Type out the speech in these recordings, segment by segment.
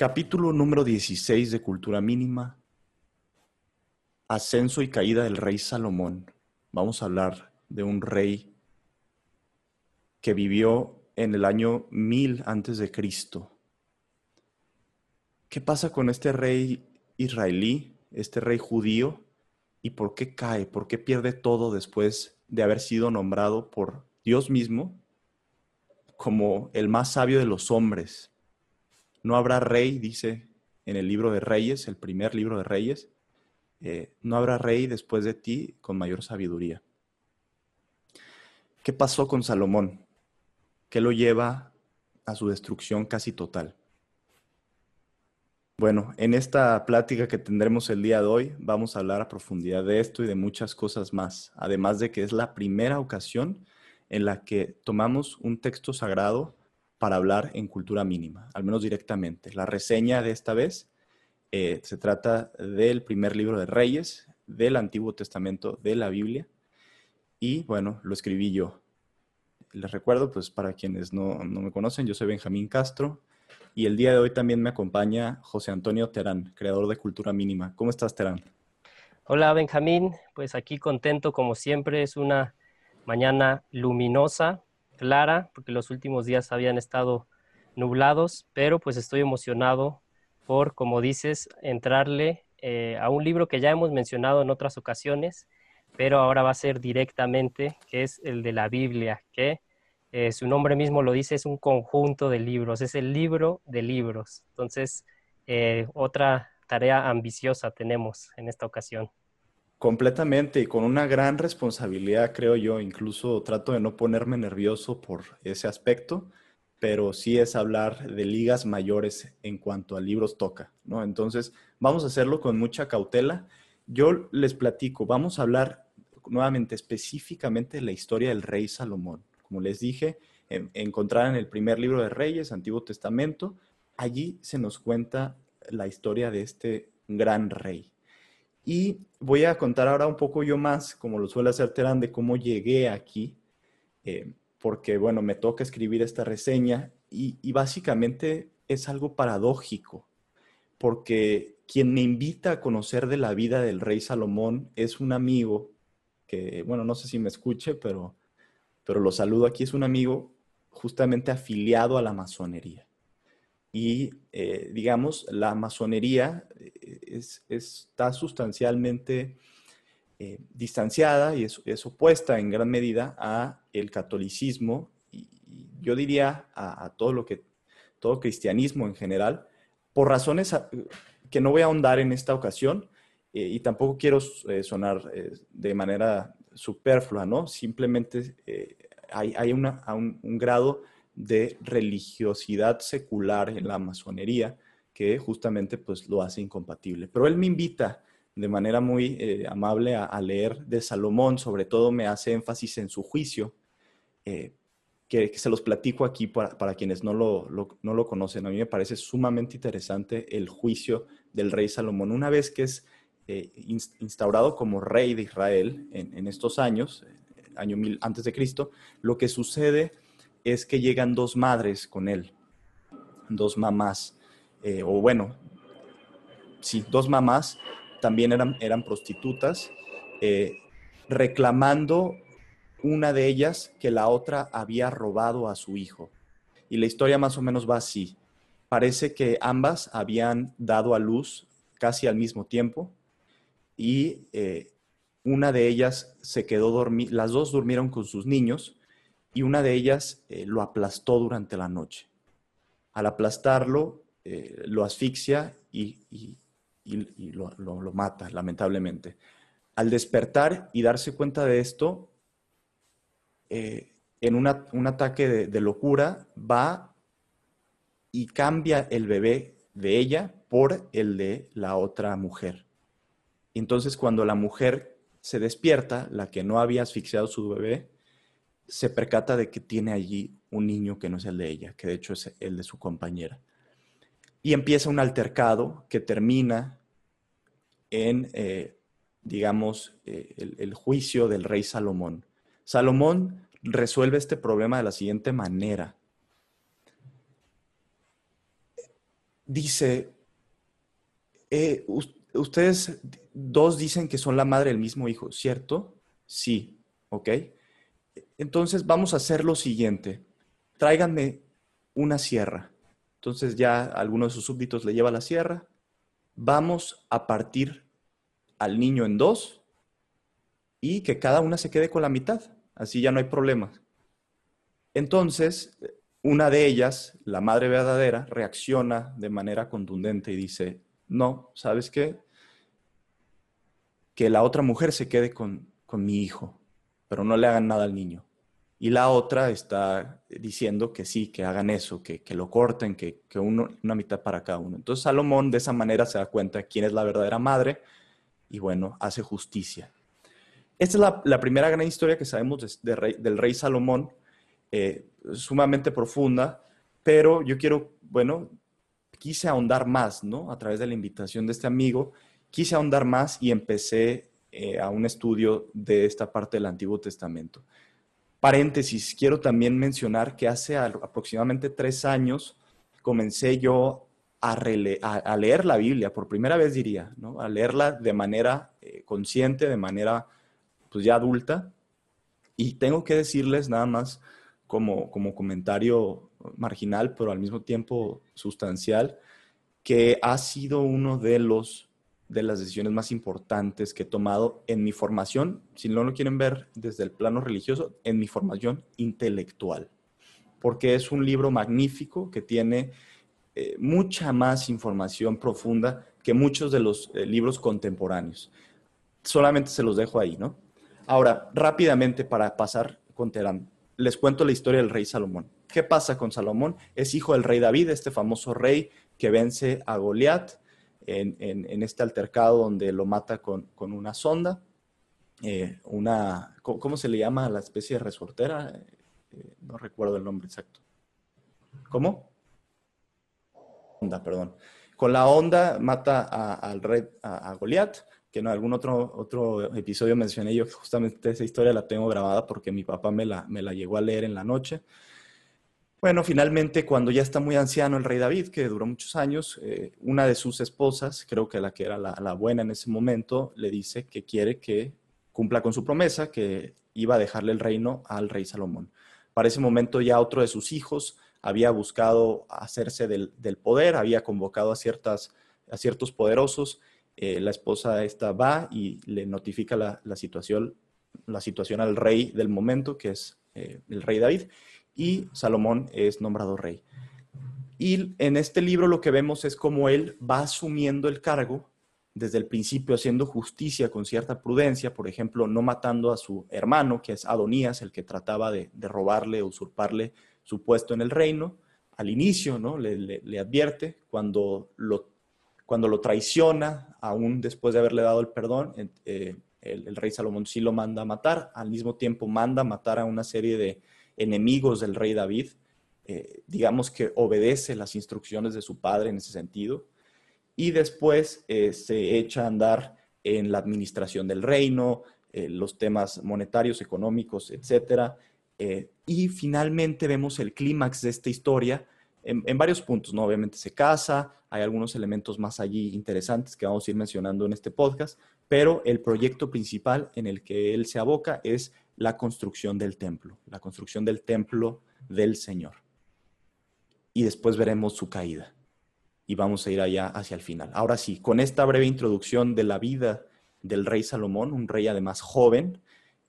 Capítulo número 16 de Cultura Mínima. Ascenso y caída del rey Salomón. Vamos a hablar de un rey que vivió en el año 1000 antes de Cristo. ¿Qué pasa con este rey israelí, este rey judío? ¿Y por qué cae? ¿Por qué pierde todo después de haber sido nombrado por Dios mismo como el más sabio de los hombres? No habrá rey, dice en el libro de Reyes, el primer libro de Reyes, eh, no habrá rey después de ti con mayor sabiduría. ¿Qué pasó con Salomón? ¿Qué lo lleva a su destrucción casi total? Bueno, en esta plática que tendremos el día de hoy vamos a hablar a profundidad de esto y de muchas cosas más, además de que es la primera ocasión en la que tomamos un texto sagrado para hablar en cultura mínima, al menos directamente. La reseña de esta vez eh, se trata del primer libro de Reyes, del Antiguo Testamento de la Biblia, y bueno, lo escribí yo. Les recuerdo, pues para quienes no, no me conocen, yo soy Benjamín Castro, y el día de hoy también me acompaña José Antonio Terán, creador de Cultura Mínima. ¿Cómo estás, Terán? Hola, Benjamín. Pues aquí contento como siempre. Es una mañana luminosa clara, porque los últimos días habían estado nublados, pero pues estoy emocionado por, como dices, entrarle eh, a un libro que ya hemos mencionado en otras ocasiones, pero ahora va a ser directamente, que es el de la Biblia, que eh, su nombre mismo lo dice, es un conjunto de libros, es el libro de libros. Entonces, eh, otra tarea ambiciosa tenemos en esta ocasión. Completamente y con una gran responsabilidad, creo yo. Incluso trato de no ponerme nervioso por ese aspecto, pero sí es hablar de ligas mayores en cuanto a libros toca, ¿no? Entonces, vamos a hacerlo con mucha cautela. Yo les platico, vamos a hablar nuevamente específicamente de la historia del rey Salomón. Como les dije, encontrar en el primer libro de Reyes, Antiguo Testamento, allí se nos cuenta la historia de este gran rey. Y voy a contar ahora un poco yo más, como lo suele hacer Terán, de cómo llegué aquí, eh, porque bueno, me toca escribir esta reseña y, y básicamente es algo paradójico, porque quien me invita a conocer de la vida del rey Salomón es un amigo que, bueno, no sé si me escuche, pero, pero lo saludo aquí, es un amigo justamente afiliado a la masonería y, eh, digamos, la masonería eh, está sustancialmente eh, distanciada y es, opuesta en gran medida a el catolicismo y, yo diría a, todo lo que, todo cristianismo en general, por razones que no voy a ahondar en esta ocasión y tampoco quiero sonar de manera superflua, ¿no? Simplemente hay, hay una, un grado de religiosidad secular en la masonería que justamente pues lo hace incompatible. Pero él me invita de manera muy eh, amable a, leer de Salomón, sobre todo me hace énfasis en su juicio, eh, que, se los platico aquí para, quienes no lo, no lo, conocen. A mí me parece sumamente interesante el juicio del rey Salomón. Una vez que es eh, instaurado como rey de Israel en, en estos años, año mil antes de Cristo, lo que sucede es que llegan dos madres con él, dos mamás, eh, o bueno, sí, dos mamás, también eran, eran prostitutas, eh, reclamando una de ellas que la otra había robado a su hijo. Y la historia más o menos va así. Parece que ambas habían dado a luz casi al mismo tiempo y eh, una de ellas se quedó dormida, las dos durmieron con sus niños y una de ellas eh, lo aplastó durante la noche. Al aplastarlo, eh, lo asfixia y, lo, mata, lamentablemente. Al despertar y darse cuenta de esto, eh, en un ataque de, locura, va y cambia el bebé de ella por el de la otra mujer. Entonces cuando la mujer se despierta, la que no había asfixiado su bebé, se percata de que tiene allí un niño que no es el de ella, que de hecho es el de su compañera. Y empieza un altercado que termina en, eh, digamos, eh, el juicio del rey Salomón. Salomón resuelve este problema de la siguiente manera. Dice, eh, ustedes dos dicen que son la madre del mismo hijo, ¿cierto? Sí, ok. Entonces vamos a hacer lo siguiente. Tráiganme una sierra. Entonces ya alguno de sus súbditos le lleva la sierra. Vamos a partir al niño en dos y que cada una se quede con la mitad. Así ya no hay problemas. Entonces, una de ellas, la madre verdadera, reacciona de manera contundente y dice, no, ¿sabes qué? Que la otra mujer se quede con, mi hijo, pero no le hagan nada al niño. Y la otra está diciendo que sí, que hagan eso, que, lo corten, que, una mitad para cada uno. Entonces Salomón de esa manera se da cuenta quién es la verdadera madre y bueno, hace justicia. Esta es la, primera gran historia que sabemos del rey Salomón, eh, sumamente profunda, pero yo quiero, bueno, quise ahondar más, ¿no? A través de la invitación de este amigo, quise ahondar más y empecé eh, a un estudio de esta parte del Antiguo Testamento. Paréntesis, quiero también mencionar que hace aproximadamente tres años comencé yo a, leer la Biblia, por primera vez diría, ¿no? A leerla de manera eh, consciente, de manera pues ya adulta. Y tengo que decirles nada más como, como comentario marginal, pero al mismo tiempo sustancial, que ha sido uno de los de las decisiones más importantes que he tomado en mi formación, si no lo quieren ver desde el plano religioso, en mi formación intelectual, porque es un libro magnífico que tiene eh, mucha más información profunda que muchos de los eh, libros contemporáneos. Solamente se los dejo ahí, ¿no? Ahora, rápidamente para pasar con Terán, les cuento la historia del rey Salomón. ¿Qué pasa con Salomón? Es hijo del rey David, este famoso rey que vence a Goliat en, este altercado donde lo mata con, una sonda. Eh, una, ¿cómo, se le llama a la especie de resortera? Eh, no recuerdo el nombre exacto. ¿Cómo? Onda, perdón. Con la onda mata al rey, a, a Goliat que en algún otro, otro episodio mencioné yo justamente esa historia la tengo grabada porque mi papá me la, me la llegó a leer en la noche. Bueno, finalmente cuando ya está muy anciano el rey David, que duró muchos años, eh, una de sus esposas, creo que la que era la, buena en ese momento, le dice que quiere que cumpla con su promesa, que iba a dejarle el reino al rey Salomón. Para ese momento ya otro de sus hijos había buscado hacerse del, del poder, había convocado a, ciertas, a ciertos poderosos eh, la esposa esta va y le notifica la, situación, la situación al rey del momento, que es eh, el rey David, y Salomón es nombrado rey. Y en este libro lo que vemos es cómo él va asumiendo el cargo desde el principio haciendo justicia con cierta prudencia, por ejemplo, no matando a su hermano, que es Adonías, el que trataba de, robarle, usurparle su puesto en el reino. Al inicio, ¿no? Le, advierte cuando lo cuando lo traiciona, aún después de haberle dado el perdón, eh, el, rey Salomón sí lo manda a matar, al mismo tiempo manda a matar a una serie de enemigos del rey David, eh, digamos que obedece las instrucciones de su padre en ese sentido, y después eh, se echa a andar en la administración del reino, los temas monetarios, económicos, etc. y finalmente vemos el clímax de esta historia en, varios puntos, ¿no? Obviamente se casa, hay algunos elementos más allí interesantes que vamos a ir mencionando en este podcast, pero el proyecto principal en el que él se aboca es la construcción del templo, la construcción del templo del Señor. Y después veremos su caída. Y vamos a ir allá hacia el final. Ahora sí, con esta breve introducción de la vida del rey Salomón, un rey además joven,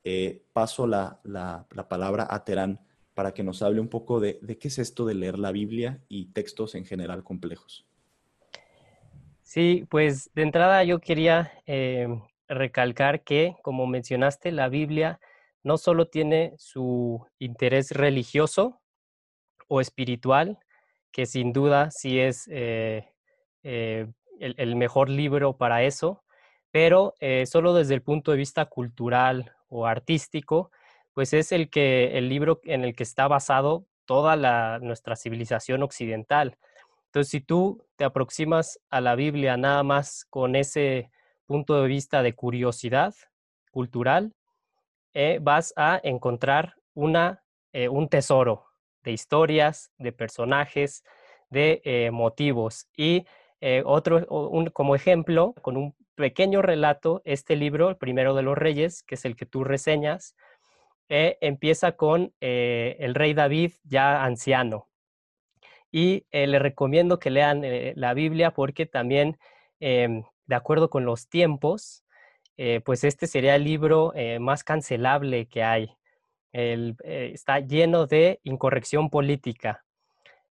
eh, paso la, la palabra a Terán para que nos hable un poco de, qué es esto de leer la Biblia y textos en general complejos. Sí, pues de entrada yo quería eh, recalcar que, como mencionaste, la Biblia no solo tiene su interés religioso o espiritual, que sin duda sí es el, mejor libro para eso, pero solo desde el punto de vista cultural o artístico, pues es el, que, el libro en el que está basado toda la, nuestra civilización occidental. Entonces, si tú te aproximas a la Biblia nada más con ese punto de vista de curiosidad cultural, eh, vas a encontrar una, eh, un tesoro de historias, de personajes, de eh, motivos. Y otro, como ejemplo, con un pequeño relato, este libro, el primero de los reyes, que es el que tú reseñas, empieza con el rey David ya anciano. Y le recomiendo que lean la Biblia porque también, em, de acuerdo con los tiempos, pues este sería el libro más cancelable que hay. está lleno de incorrección política.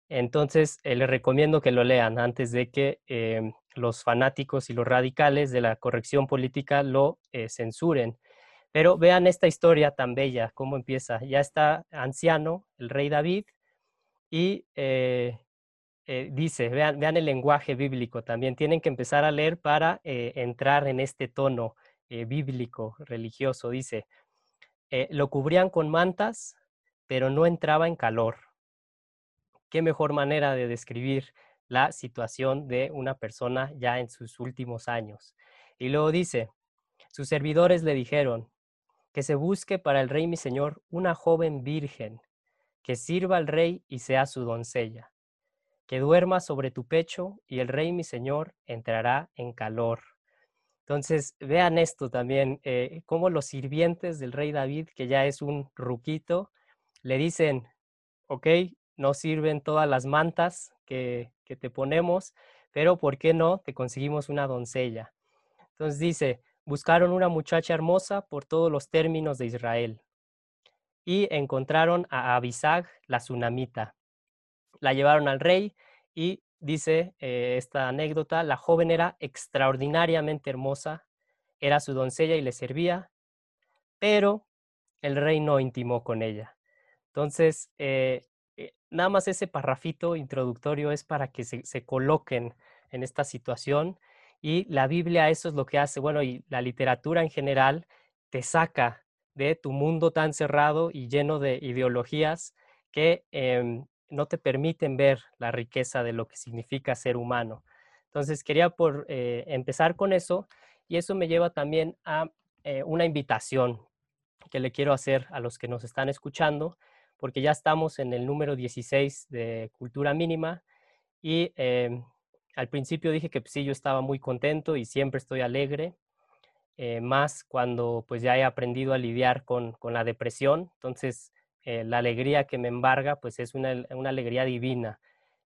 Entonces, le recomiendo que lo lean antes de que em, los fanáticos y los radicales de la corrección política lo censuren. Pero vean esta historia tan bella, cómo empieza. Ya está anciano el rey David y eh, eh, dice, vean, vean, el lenguaje bíblico también, tienen que empezar a leer para eh, entrar en este tono bíblico, religioso. Dice, lo cubrían con mantas, pero no entraba en calor. Qué mejor manera de describir la situación de una persona ya en sus últimos años. Y luego dice, sus servidores le dijeron, que se busque para el rey mi señor una joven virgen, que sirva al rey y sea su doncella, que duerma sobre tu pecho y el rey mi señor entrará en calor. Entonces, vean esto también, eh, cómo los sirvientes del rey David, que ya es un ruquito, le dicen, ok, no sirven todas las mantas que, que te ponemos, pero ¿por qué no te conseguimos una doncella? Entonces dice, Buscaron una muchacha hermosa por todos los términos de Israel y encontraron a Abisag, la tsunamita. La llevaron al rey y dice eh, esta anécdota, la joven era extraordinariamente hermosa, era su doncella y le servía, pero el rey no intimó con ella. Entonces, eh, eh, nada más ese parrafito introductorio es para que se coloquen en esta situación y la Biblia eso es lo que hace, bueno, y la literatura en general te saca de tu mundo tan cerrado y lleno de ideologías que em, no te permiten ver la riqueza de lo que significa ser humano. Entonces quería por, eh, empezar con eso y eso me lleva también a eh, una invitación que le quiero hacer a los que nos están escuchando, porque ya estamos en el número 16 de Cultura Mínima y em, al principio dije que pues, sí, yo estaba muy contento y siempre estoy alegre, eh, más cuando pues ya he aprendido a lidiar con, la depresión. Entonces, eh, la alegría que me embarga pues es una, alegría divina,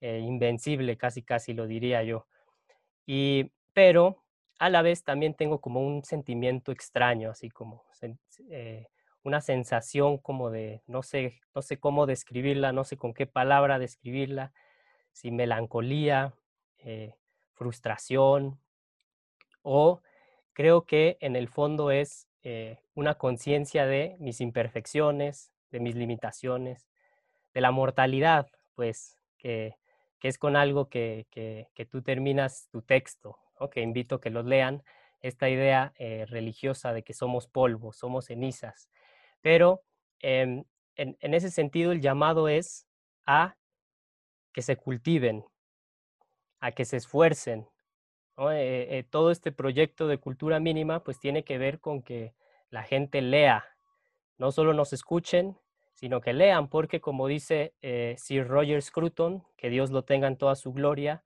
eh, invencible, casi casi lo diría yo. Y, pero a la vez también tengo como un sentimiento extraño, así como una sensación como de, no sé, no sé cómo describirla, no sé con qué palabra describirla, si melancolía, eh, frustración o creo que en el fondo es eh, una conciencia de mis imperfecciones, de mis limitaciones, de la mortalidad, pues, que, es con algo que, tú terminas tu texto, que invito a que los lean, esta idea eh, religiosa de que somos polvo, somos cenizas. Pero em, en, en, ese sentido el llamado es a que se cultiven, a que se esfuercen. Eh, eh, todo este proyecto de cultura mínima pues tiene que ver con que la gente lea, no solo nos escuchen, sino que lean, porque como dice eh, Sir Roger Scruton, que Dios lo tenga en toda su gloria,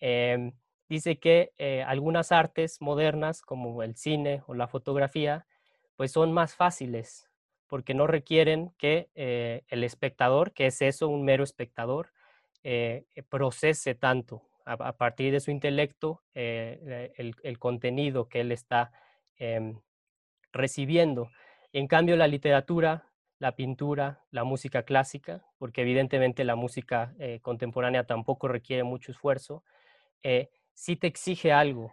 em, dice que algunas artes modernas, como el cine o la fotografía, pues son más fáciles, porque no requieren que el espectador, que es eso, un mero espectador, eh, eh, procese tanto a, partir de su intelecto eh, el, contenido que él está em, recibiendo. En cambio, la literatura, la pintura, la música clásica, porque evidentemente la música contemporánea tampoco requiere mucho esfuerzo, sí te exige algo,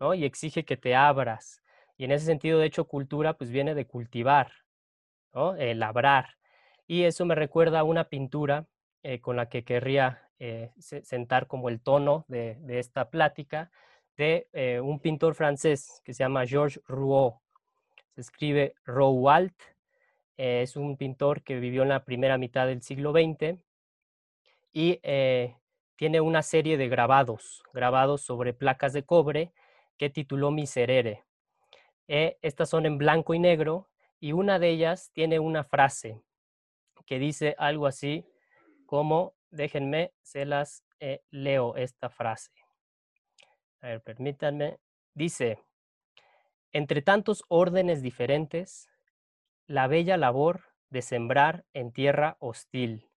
¿no? Y exige que te abras. Y en ese sentido, de hecho, cultura pues viene de cultivar, ¿no? labrar. Y eso me recuerda a una pintura eh, con la que querría sentar como el tono de, esta plática, de un pintor francés que se llama Georges Rouault. Se escribe Rouault, es un pintor que vivió en la primera mitad del siglo XX y tiene una serie de grabados, grabados sobre placas de cobre que tituló Miserere. Eh, estas son en blanco y negro y una de ellas tiene una frase que dice algo así como, déjenme, se las eh, leo esta frase. A ver, permítanme. Dice, entre tantos órdenes diferentes, la bella labor de sembrar en tierra hostil.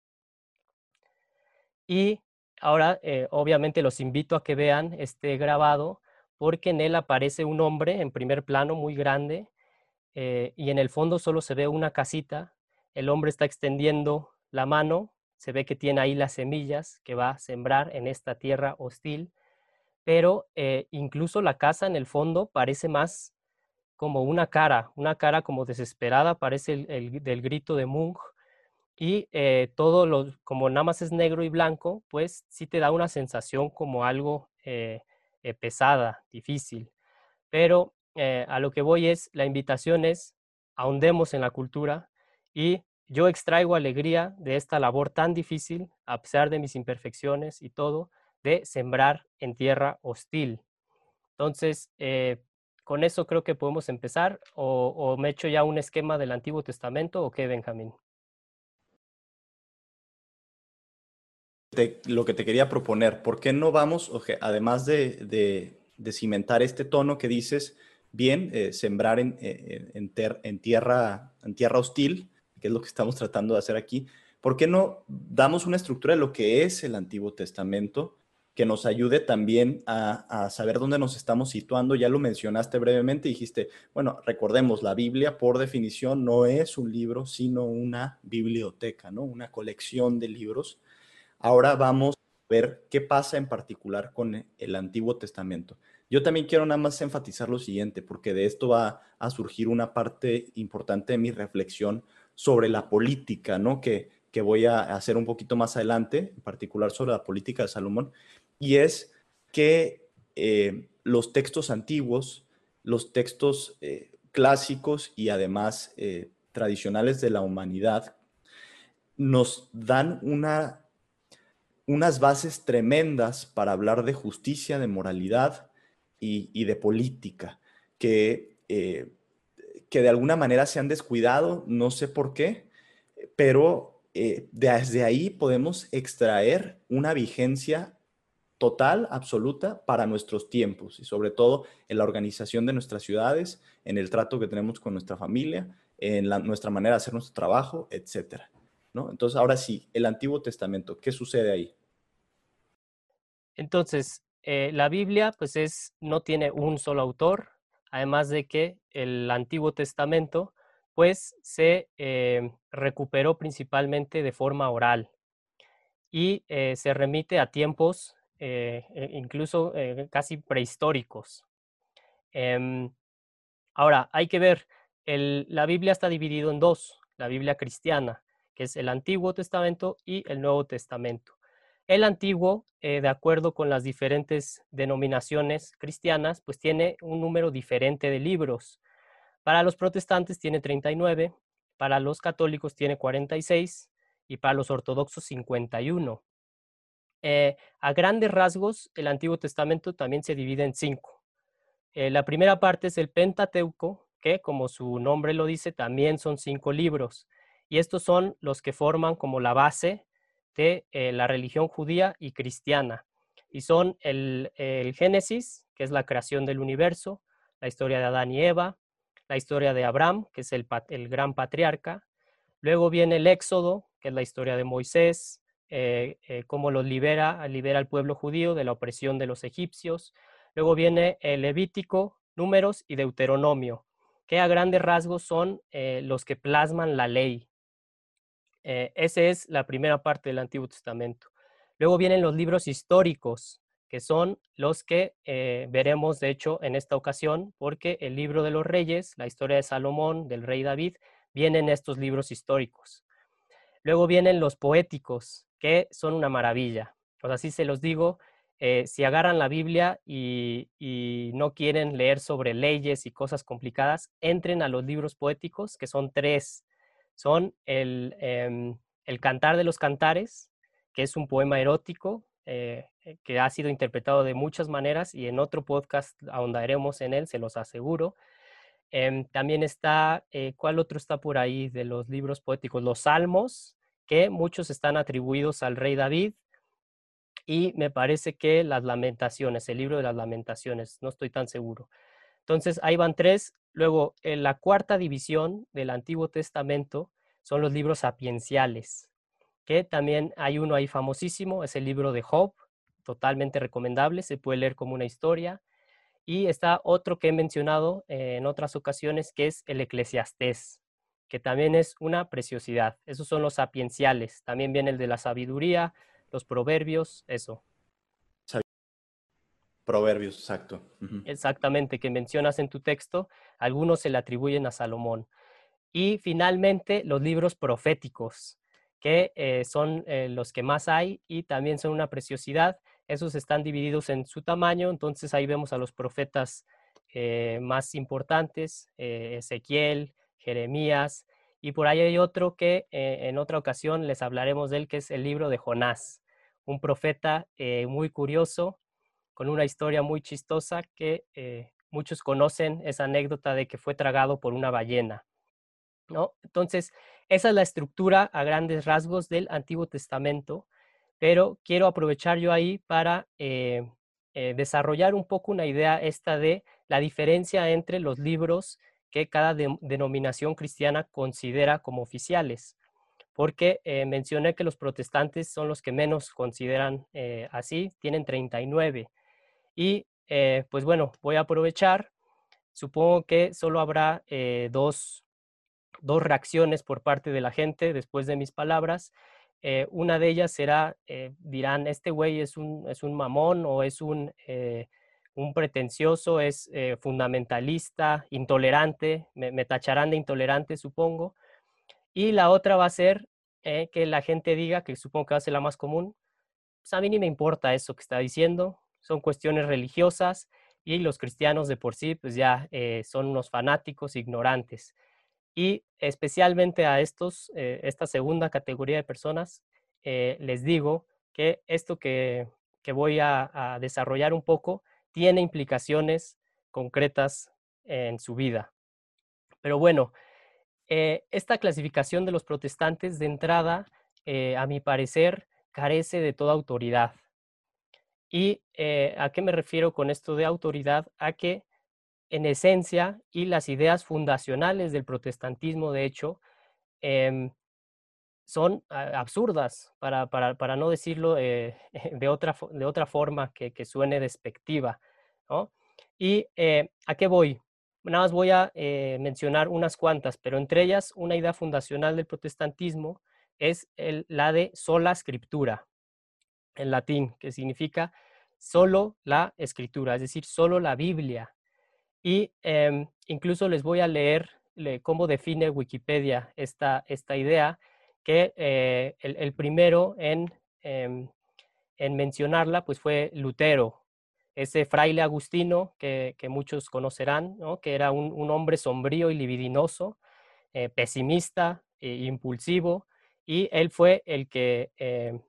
Y Ahora, eh, obviamente los invito a que vean este grabado porque en él aparece un hombre en primer plano muy grande eh, y en el fondo solo se ve una casita. El hombre está extendiendo la mano, se ve que tiene ahí las semillas que va a sembrar en esta tierra hostil, pero eh, incluso la casa en el fondo parece más como una cara, una cara como desesperada, parece el, del grito de Munch y eh, todo lo, como nada más es negro y blanco, pues sí te da una sensación como algo eh, eh, pesada, difícil. Pero a lo que voy es, la invitación es, ahondemos en la cultura y yo extraigo alegría de esta labor tan difícil, a pesar de mis imperfecciones y todo, de sembrar en tierra hostil. Entonces, con eso creo que podemos empezar, o, me echo ya un esquema del Antiguo Testamento, o qué, Benjamín. lo que te quería proponer, ¿por qué no vamos, además de, cimentar este tono que dices, bien, eh, sembrar eh, en, en, tierra, en tierra hostil, que es lo que estamos tratando de hacer aquí, ¿por qué no damos una estructura de lo que es el Antiguo Testamento que nos ayude también a, a, saber dónde nos estamos situando. Ya lo mencionaste brevemente, dijiste, bueno, recordemos, la Biblia por definición no es un libro, sino una biblioteca, ¿no? Una colección de libros Ahora vamos a ver qué pasa en particular con el Antiguo Testamento. Yo también quiero nada más enfatizar lo siguiente, porque de esto va a surgir una parte importante de mi reflexión sobre la política, ¿no? Que, que voy a hacer un poquito más adelante, en particular sobre la política de Salomón, y es que eh, los textos antiguos, los textos eh, clásicos y además eh, tradicionales de la humanidad, nos dan una unas bases tremendas para hablar de justicia, de moralidad y, de política, que, que de alguna manera se han descuidado, no sé por qué, pero desde ahí podemos extraer una vigencia total, absoluta para nuestros tiempos y sobre todo en la organización de nuestras ciudades, en el trato que tenemos con nuestra familia, en nuestra manera de hacer nuestro trabajo, etcétera. Entonces, ahora sí, el Antiguo Testamento, ¿qué sucede ahí? Entonces, eh, la Biblia, pues es, no tiene un solo autor, además de que el Antiguo Testamento, pues se eh, recuperó principalmente de forma oral y eh, se remite a tiempos e incluso casi prehistóricos. Em, ahora, hay que ver, la Biblia está dividida en dos, la Biblia cristiana, que es el Antiguo Testamento y el Nuevo Testamento. El Antiguo, eh, de acuerdo con las diferentes denominaciones cristianas, pues tiene un número diferente de libros. Para los protestantes tiene 39, para los católicos tiene 46 y para los ortodoxos 51. Eh, a grandes rasgos, el Antiguo Testamento también se divide en cinco. Eh, la primera parte es el Pentateuco, que como su nombre lo dice, también son cinco libros y estos son los que forman como la base de eh, la religión judía y cristiana. Y son el, Génesis, que es la creación del universo, la historia de Adán y Eva, la historia de Abraham, que es el, gran patriarca. Luego viene el Éxodo, que es la historia de Moisés, eh, eh, cómo los libera, libera al pueblo judío de la opresión de los egipcios. Luego viene el Levítico, Números y Deuteronomio, que a grandes rasgos son los que plasman la ley, eh, esa es la primera parte del Antiguo Testamento. Luego vienen los libros históricos, que son los que eh, veremos, de hecho, en esta ocasión, porque el libro de los reyes, la historia de Salomón, del rey David, vienen estos libros históricos. Luego vienen los poéticos, que son una maravilla. pues así se los digo, eh, si agarran la Biblia y, no quieren leer sobre leyes y cosas complicadas, entren a los libros poéticos, que son tres. Son el, em, Cantar de los Cantares, que es un poema erótico eh, eh, que ha sido interpretado de muchas maneras y en otro podcast ahondaremos en él, se los aseguro. Em, también está, ¿cuál otro está por ahí de los libros poéticos? Los Salmos, que muchos están atribuidos al rey David y me parece que las lamentaciones, el libro de las lamentaciones, no estoy tan seguro. Entonces, ahí van tres. Luego, en la cuarta división del Antiguo Testamento son los libros sapienciales, que también hay uno ahí famosísimo, es el libro de Job, totalmente recomendable, se puede leer como una historia. Y está otro que he mencionado en otras ocasiones, que es el Eclesiastés, que también es una preciosidad. Esos son los sapienciales. También viene el de la sabiduría, los proverbios, eso. Proverbios, exacto. Exactamente, que mencionas en tu texto, algunos se le atribuyen a Salomón. Y finalmente, los libros proféticos, que eh, son eh, los que más hay y también son una preciosidad. Esos están divididos en su tamaño, entonces ahí vemos a los profetas eh, más importantes, Ezequiel, Jeremías, y por ahí hay otro que en otra ocasión les hablaremos de él, que es el libro de Jonás un profeta eh, muy curioso, con una historia muy chistosa que eh, muchos conocen, esa anécdota de que fue tragado por una ballena. ¿no? Entonces, esa es la estructura a grandes rasgos del Antiguo Testamento, pero quiero aprovechar yo ahí para eh, desarrollar un poco una idea esta de la diferencia entre los libros que cada denominación cristiana considera como oficiales porque eh, mencioné que los protestantes son los que menos consideran eh, así, tienen 39. Y eh, pues bueno, voy a aprovechar, supongo que solo habrá dos, dos, reacciones por parte de la gente después de mis palabras. una de ellas será, dirán, este güey es un, es un mamón o es un, un pretencioso, es fundamentalista, intolerante, me tacharán de intolerante, supongo. Y la otra va a ser eh, que la gente diga, que supongo que va a ser la más común, pues a mí ni me importa eso que está diciendo, son cuestiones religiosas y los cristianos de por sí pues ya eh, son unos fanáticos ignorantes. Y especialmente a estos, eh, esta segunda categoría de personas, les digo que esto que, que voy a desarrollar un poco tiene implicaciones concretas en su vida. Pero bueno, eh, esta clasificación de los protestantes de entrada, eh, a mi parecer, carece de toda autoridad. ¿Y eh, a qué me refiero con esto de autoridad? A que en esencia y las ideas fundacionales del protestantismo, de hecho, em, son absurdas, para, para, no decirlo de, otra, de otra forma que, que suene despectiva. ¿Y a qué voy? Nada más voy a eh, mencionar unas cuantas, pero entre ellas una idea fundacional del protestantismo es la de sola escritura, en latín, que significa solo la escritura, es decir, solo la Biblia. Y em, incluso les voy a leer cómo define Wikipedia esta, esta idea, que eh, el, primero en, em, en mencionarla pues fue Lutero, ese fraile agustino que, muchos conocerán, que era un, hombre sombrío y libidinoso, eh, pesimista e impulsivo, y él fue el que eh,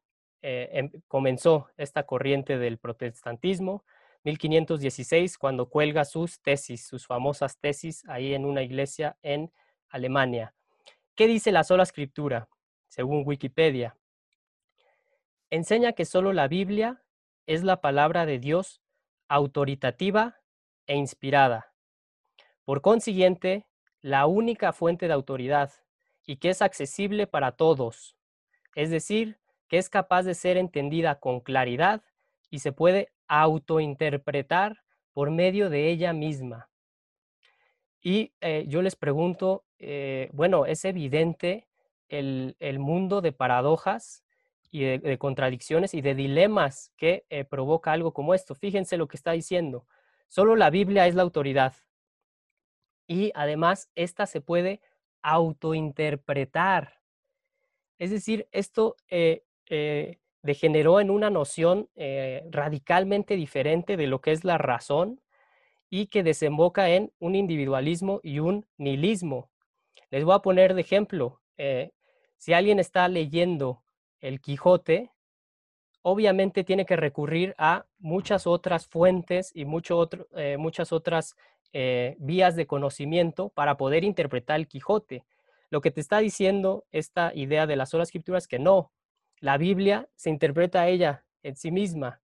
em, comenzó esta corriente del protestantismo, 1516, cuando cuelga sus tesis, sus famosas tesis, ahí en una iglesia en Alemania. ¿Qué dice la sola escritura? Según Wikipedia. Enseña que solo la Biblia es la palabra de Dios autoritativa e inspirada. Por consiguiente, la única fuente de autoridad y que es accesible para todos, es decir, que es capaz de ser entendida con claridad y se puede autointerpretar por medio de ella misma. Y eh, yo les pregunto, eh, bueno, es evidente el, mundo de paradojas y de, contradicciones y de dilemas que eh, provoca algo como esto. Fíjense lo que está diciendo. Solo la Biblia es la autoridad. Y además, esta se puede autointerpretar. Es decir, esto eh, eh, degeneró en una noción radicalmente diferente de lo que es la razón y que desemboca en un individualismo y un nihilismo. Les voy a poner de ejemplo, si alguien está leyendo el Quijote, obviamente tiene que recurrir a muchas otras fuentes y mucho eh, muchas otras eh, vías de conocimiento para poder interpretar el Quijote. Lo que te está diciendo esta idea de las solas escrituras es que no, la Biblia se interpreta a ella en sí misma.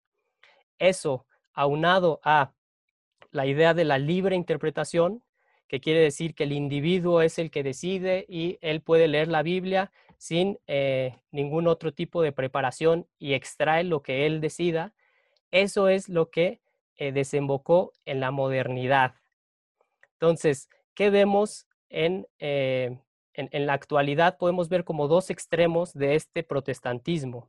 Eso, aunado a la idea de la libre interpretación, que quiere decir que el individuo es el que decide y él puede leer la Biblia sin eh, ningún otro tipo de preparación y extrae lo que él decida, eso es lo que eh, desembocó en la modernidad. Entonces, ¿qué vemos eh, en, en, la actualidad? Podemos ver como dos extremos de este protestantismo.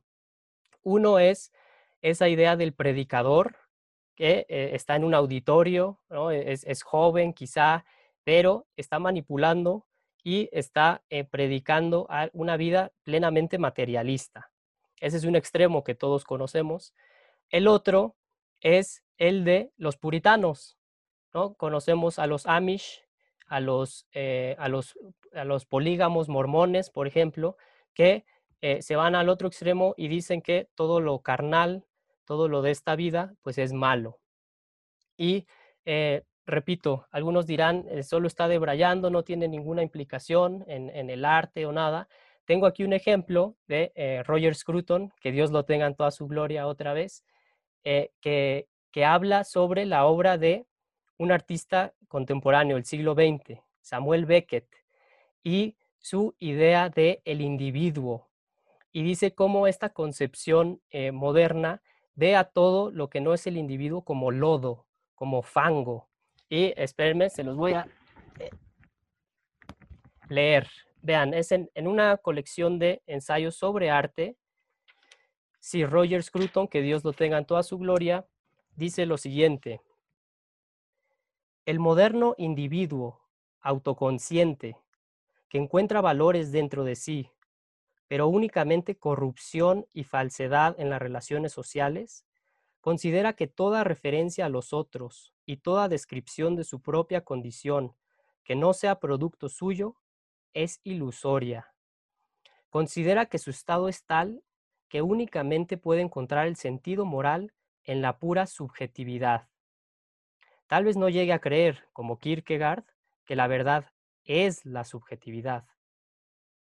Uno es esa idea del predicador que está en un auditorio, es, es joven quizá, pero está manipulando y está eh, predicando una vida plenamente materialista. Ese es un extremo que todos conocemos. El otro es el de los puritanos. ¿no? Conocemos a los Amish, a los, eh, a los, a los polígamos mormones, por ejemplo, que eh, se van al otro extremo y dicen que todo lo carnal, todo lo de esta vida, pues es malo. Y repito, algunos dirán, eh, solo está debrayando, no tiene ninguna implicación en, el arte o nada. Tengo aquí un ejemplo de eh, Roger Scruton, que Dios lo tenga en toda su gloria otra vez, eh, que, que habla sobre la obra de un artista contemporáneo del siglo XX, Samuel Beckett, y su idea de el individuo. Y dice cómo esta concepción moderna ve a todo lo que no es el individuo como lodo, como fango, y espérenme, se los voy a eh, leer. Vean, es en, una colección de ensayos sobre arte. Si Roger Scruton, que Dios lo tenga en toda su gloria, dice lo siguiente. El moderno individuo autoconsciente que encuentra valores dentro de sí, pero únicamente corrupción y falsedad en las relaciones sociales, considera que toda referencia a los otros y toda descripción de su propia condición que no sea producto suyo es ilusoria. Considera que su estado es tal que únicamente puede encontrar el sentido moral en la pura subjetividad. Tal vez no llegue a creer, como Kierkegaard, que la verdad es la subjetividad.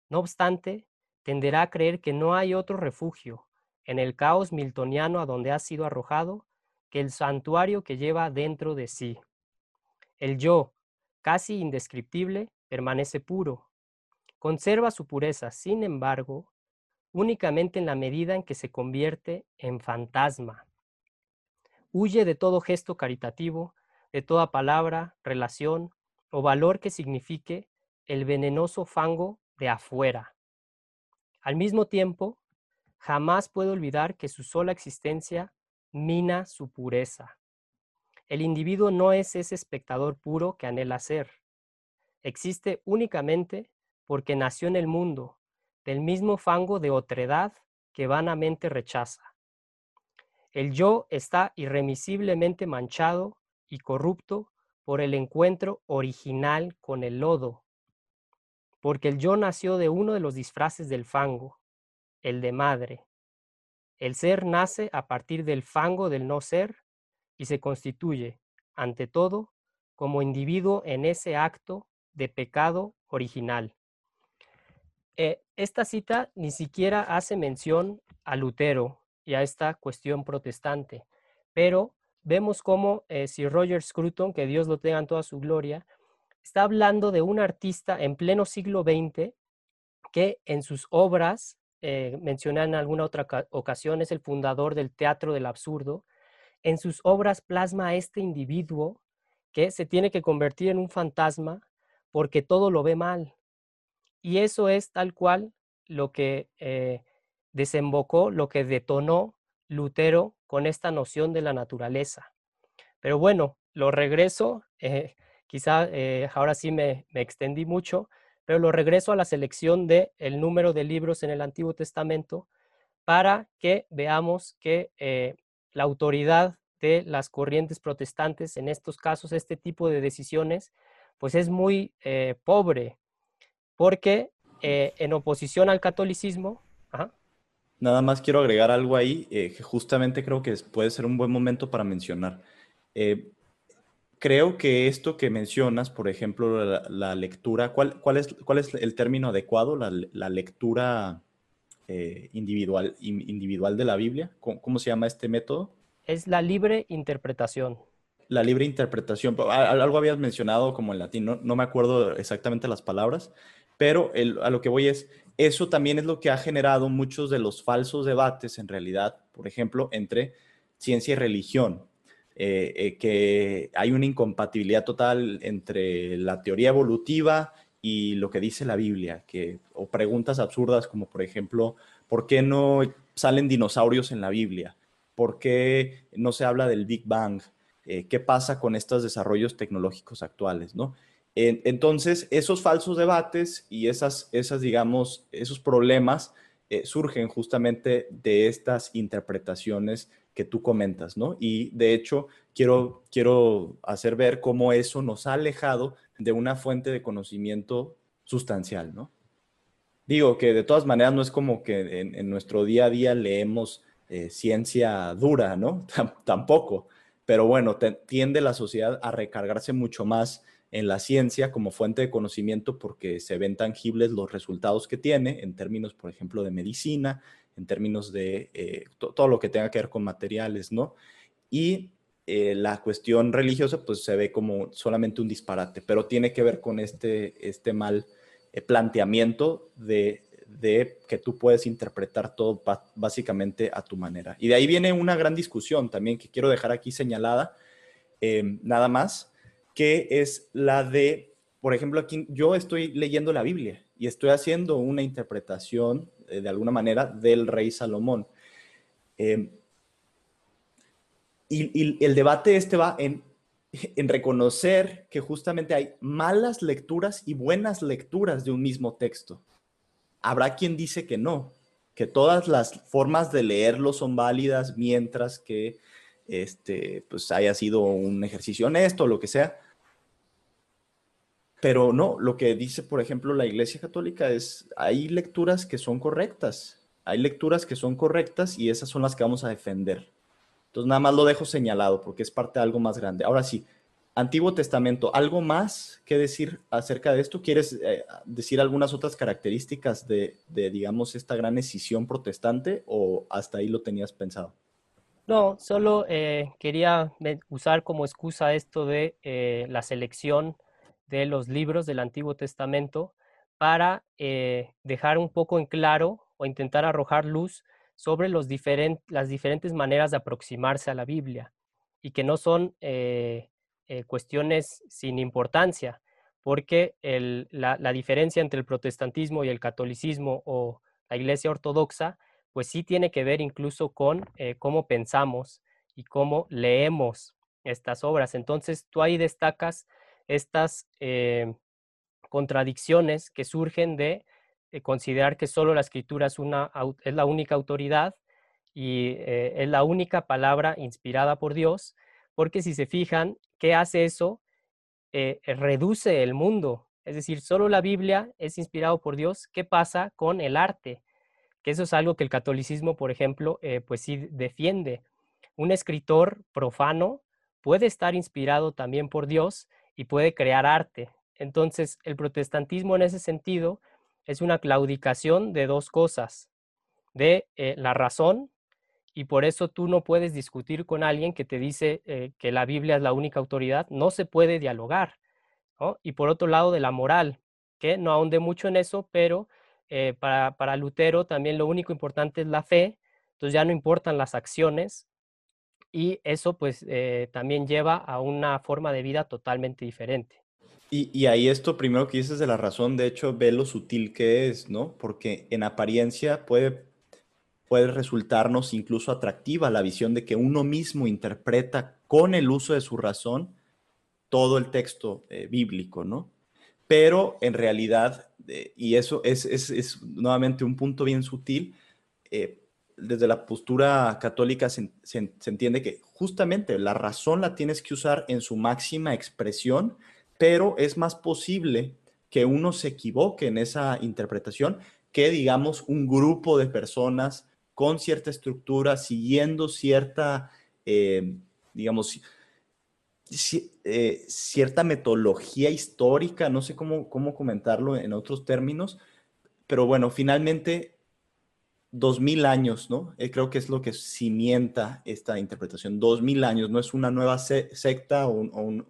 No obstante, tenderá a creer que no hay otro refugio, en el caos miltoniano a donde ha sido arrojado que el santuario que lleva dentro de sí. El yo, casi indescriptible, permanece puro. Conserva su pureza, sin embargo, únicamente en la medida en que se convierte en fantasma. Huye de todo gesto caritativo, de toda palabra, relación o valor que signifique el venenoso fango de afuera. Al mismo tiempo, jamás puede olvidar que su sola existencia mina su pureza. El individuo no es ese espectador puro que anhela ser. Existe únicamente porque nació en el mundo, del mismo fango de otredad que vanamente rechaza. El yo está irremisiblemente manchado y corrupto por el encuentro original con el lodo, porque el yo nació de uno de los disfraces del fango, el de madre. El ser nace a partir del fango del no ser y se constituye, ante todo, como individuo en ese acto de pecado original. Eh, esta cita ni siquiera hace mención a Lutero y a esta cuestión protestante, pero vemos cómo eh, si Roger Scruton, que Dios lo tenga en toda su gloria, está hablando de un artista en pleno siglo XX que en sus obras eh, mencioné en alguna otra ocasión, es el fundador del teatro del absurdo. En sus obras plasma a este individuo que se tiene que convertir en un fantasma porque todo lo ve mal. Y eso es tal cual lo que eh, desembocó, lo que detonó Lutero con esta noción de la naturaleza. Pero bueno, lo regreso, eh, quizá ahora sí me, me extendí mucho, pero lo regreso a la selección de el número de libros en el Antiguo Testamento para que veamos que eh, la autoridad de las corrientes protestantes en estos casos, este tipo de decisiones, pues es muy eh, pobre, porque eh, en oposición al catolicismo... Nada más quiero agregar algo ahí que justamente creo que puede ser un buen momento para mencionar creo que esto que mencionas, por ejemplo, la, lectura, ¿cuál, cuál, es, ¿cuál es el término adecuado? La, lectura eh, individual, individual de la Biblia. ¿Cómo, se llama este método? Es la libre interpretación. La libre interpretación. Algo habías mencionado como en latín, no, me acuerdo exactamente las palabras, pero a lo que voy es, eso también es lo que ha generado muchos de los falsos debates en realidad, por ejemplo, entre ciencia y religión eh, eh, que hay una incompatibilidad total entre la teoría evolutiva y lo que dice la Biblia, que, o preguntas absurdas como por ejemplo, ¿por qué no salen dinosaurios en la Biblia? ¿Por qué no se habla del Big Bang? Eh, ¿Qué pasa con estos desarrollos tecnológicos actuales? ¿no? entonces, esos falsos debates y esas, esas digamos, esos problemas surgen justamente de estas interpretaciones que tú comentas, ¿no? Y de hecho, quiero, quiero hacer ver cómo eso nos ha alejado de una fuente de conocimiento sustancial, ¿no? Digo que de todas maneras no es como que en, nuestro día a día leemos eh, ciencia dura, ¿no? tampoco. Pero bueno, tiende la sociedad a recargarse mucho más en la ciencia como fuente de conocimiento porque se ven tangibles los resultados que tiene en términos, por ejemplo, de medicina, en términos de eh, todo lo que tenga que ver con materiales, ¿no? Y eh, la cuestión religiosa, pues se ve como solamente un disparate, pero tiene que ver con este, este mal eh, planteamiento de, de, que tú puedes interpretar todo básicamente a tu manera. Y de ahí viene una gran discusión también que quiero dejar aquí señalada, nada más, que es la de, por ejemplo, aquí yo estoy leyendo la Biblia y estoy haciendo una interpretación eh, de alguna manera del rey Salomón. Eh, y, el debate este va en, en reconocer que justamente hay malas lecturas y buenas lecturas de un mismo texto. Habrá quien dice que no, que todas las formas de leerlo son válidas mientras que este, pues haya sido un ejercicio honesto o lo que sea. Pero no, lo que dice, por ejemplo, la Iglesia Católica es, hay lecturas que son correctas, hay lecturas que son correctas y esas son las que vamos a defender. Entonces, nada más lo dejo señalado porque es parte de algo más grande. Ahora sí, Antiguo Testamento, ¿algo más que decir acerca de esto? ¿Quieres eh, decir algunas otras características de, digamos, esta gran escisión protestante o hasta ahí lo tenías pensado? No, solo eh, quería usar como excusa esto de eh, la selección de los libros del Antiguo Testamento para eh, dejar un poco en claro o intentar arrojar luz sobre los las diferentes maneras de aproximarse a la Biblia y que no son eh, eh, cuestiones sin importancia, porque la, la, diferencia entre el protestantismo y el catolicismo o la iglesia ortodoxa, pues sí tiene que ver incluso con cómo pensamos y cómo leemos estas obras. Entonces, tú ahí destacas estas eh, contradicciones que surgen de eh, considerar que solo la escritura es, una, es la única autoridad y eh, es la única palabra inspirada por Dios, porque si se fijan, ¿qué hace eso? reduce el mundo. Es decir, solo la Biblia es inspirado por Dios. ¿Qué pasa con el arte? Que eso es algo que el catolicismo, por ejemplo, pues sí defiende. Un escritor profano puede estar inspirado también por Dios, y puede crear arte. Entonces, el protestantismo en ese sentido es una claudicación de dos cosas, de eh, la razón, y por eso tú no puedes discutir con alguien que te dice eh, que la Biblia es la única autoridad, no se puede dialogar. Y por otro lado, de la moral, que no ahonde mucho en eso, pero eh, para, para Lutero también lo único importante es la fe, entonces ya no importan las acciones, y eso pues eh, también lleva a una forma de vida totalmente diferente. Y, ahí esto primero que dices de la razón, de hecho, ve lo sutil que es, ¿no? Porque en apariencia puede, puede resultarnos incluso atractiva la visión de que uno mismo interpreta con el uso de su razón todo el texto eh, bíblico, ¿no? Pero en realidad, eh, y eso es, es, es, nuevamente un punto bien sutil, desde la postura católica se, entiende que justamente la razón la tienes que usar en su máxima expresión, pero es más posible que uno se equivoque en esa interpretación que, digamos, un grupo de personas con cierta estructura, siguiendo cierta, eh, digamos, eh, cierta metodología histórica, no sé cómo, cómo comentarlo en otros términos, pero bueno, finalmente dos mil años, ¿no? Eh, creo que es lo que cimienta esta interpretación. Dos mil años, no es una nueva secta o un,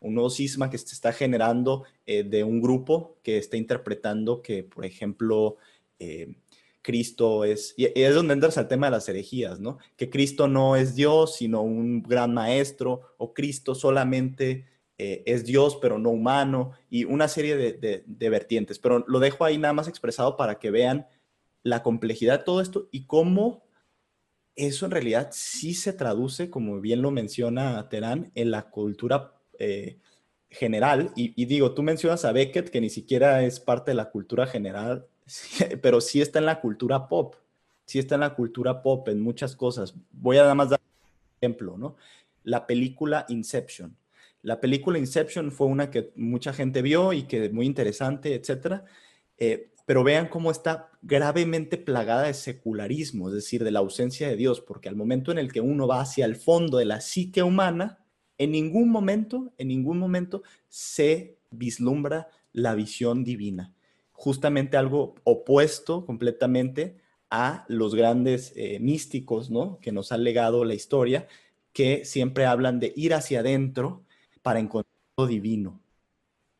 nuevo cisma que se está generando eh, de un grupo que está interpretando que, por ejemplo, eh, Cristo es, y es donde entras al tema de las herejías, ¿no? Que Cristo no es Dios, sino un gran maestro, o Cristo solamente es Dios, pero no humano, y una serie de, de vertientes. Pero lo dejo ahí nada más expresado para que vean la complejidad de todo esto y cómo eso en realidad sí se traduce, como bien lo menciona Terán, en la cultura eh, general. Y, digo, tú mencionas a Beckett, que ni siquiera es parte de la cultura general, pero sí está en la cultura pop. Sí está en la cultura pop, en muchas cosas. Voy a nada más dar un ejemplo, ¿no? La película Inception. La película Inception fue una que mucha gente vio y que muy interesante, etcétera. Eh, pero vean cómo está gravemente plagada de secularismo, es decir, de la ausencia de Dios, porque al momento en el que uno va hacia el fondo de la psique humana, en ningún momento, en ningún momento se vislumbra la visión divina. Justamente algo opuesto completamente a los grandes eh, místicos, ¿no? Que nos ha legado la historia, que siempre hablan de ir hacia adentro para encontrar lo divino.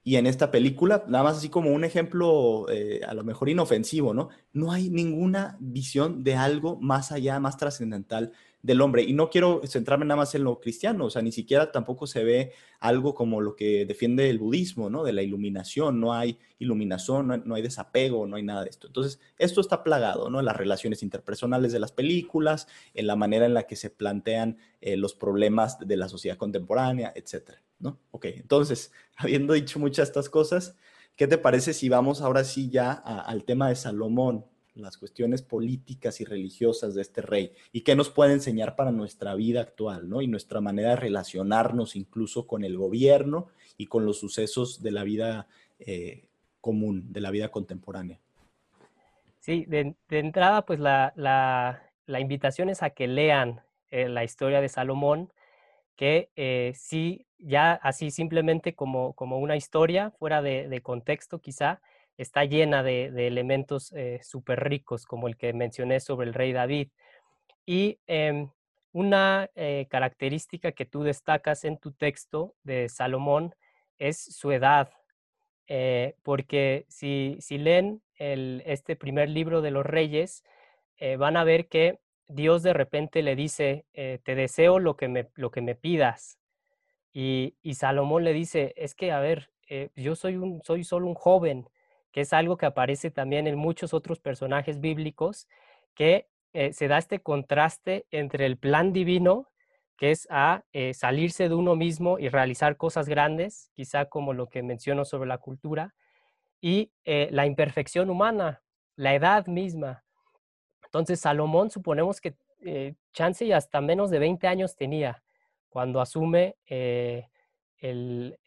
Y en esta película, nada más así como un ejemplo eh, a lo mejor inofensivo, ¿no? No hay ninguna visión de algo más allá, más trascendental del hombre. Y no quiero centrarme nada más en lo cristiano, o sea, ni siquiera tampoco se ve algo como lo que defiende el budismo, ¿no? De la iluminación, no hay iluminación, no hay, desapego, no hay nada de esto. Entonces, esto está plagado, ¿no? En las relaciones interpersonales de las películas, en la manera en la que se plantean eh, los problemas de la sociedad contemporánea, etcétera, ¿no? Ok, entonces, habiendo dicho muchas estas cosas, ¿qué te parece si vamos ahora sí ya al tema de Salomón? las cuestiones políticas y religiosas de este rey y qué nos puede enseñar para nuestra vida actual, ¿no? Y nuestra manera de relacionarnos incluso con el gobierno y con los sucesos de la vida eh, común, de la vida contemporánea. Sí, de, entrada, pues la, invitación es a que lean eh, la historia de Salomón, que eh, sí, ya así simplemente como, como una historia, fuera de, contexto quizá, está llena de, elementos eh, súper ricos, como el que mencioné sobre el rey David. Y em, una eh, característica que tú destacas en tu texto de Salomón es su edad, eh, porque si, si leen este primer libro de los reyes, van a ver que Dios de repente le dice, te deseo lo que me, lo que me pidas. Y, y Salomón le dice, es que, a ver, yo soy, un, soy solo un joven, que es algo que aparece también en muchos otros personajes bíblicos, que eh, se da este contraste entre el plan divino, que es a eh, salirse de uno mismo y realizar cosas grandes, quizá como lo que menciono sobre la cultura, y eh, la imperfección humana, la edad misma. Entonces, Salomón suponemos que chance y hasta menos de 20 años tenía cuando asume el,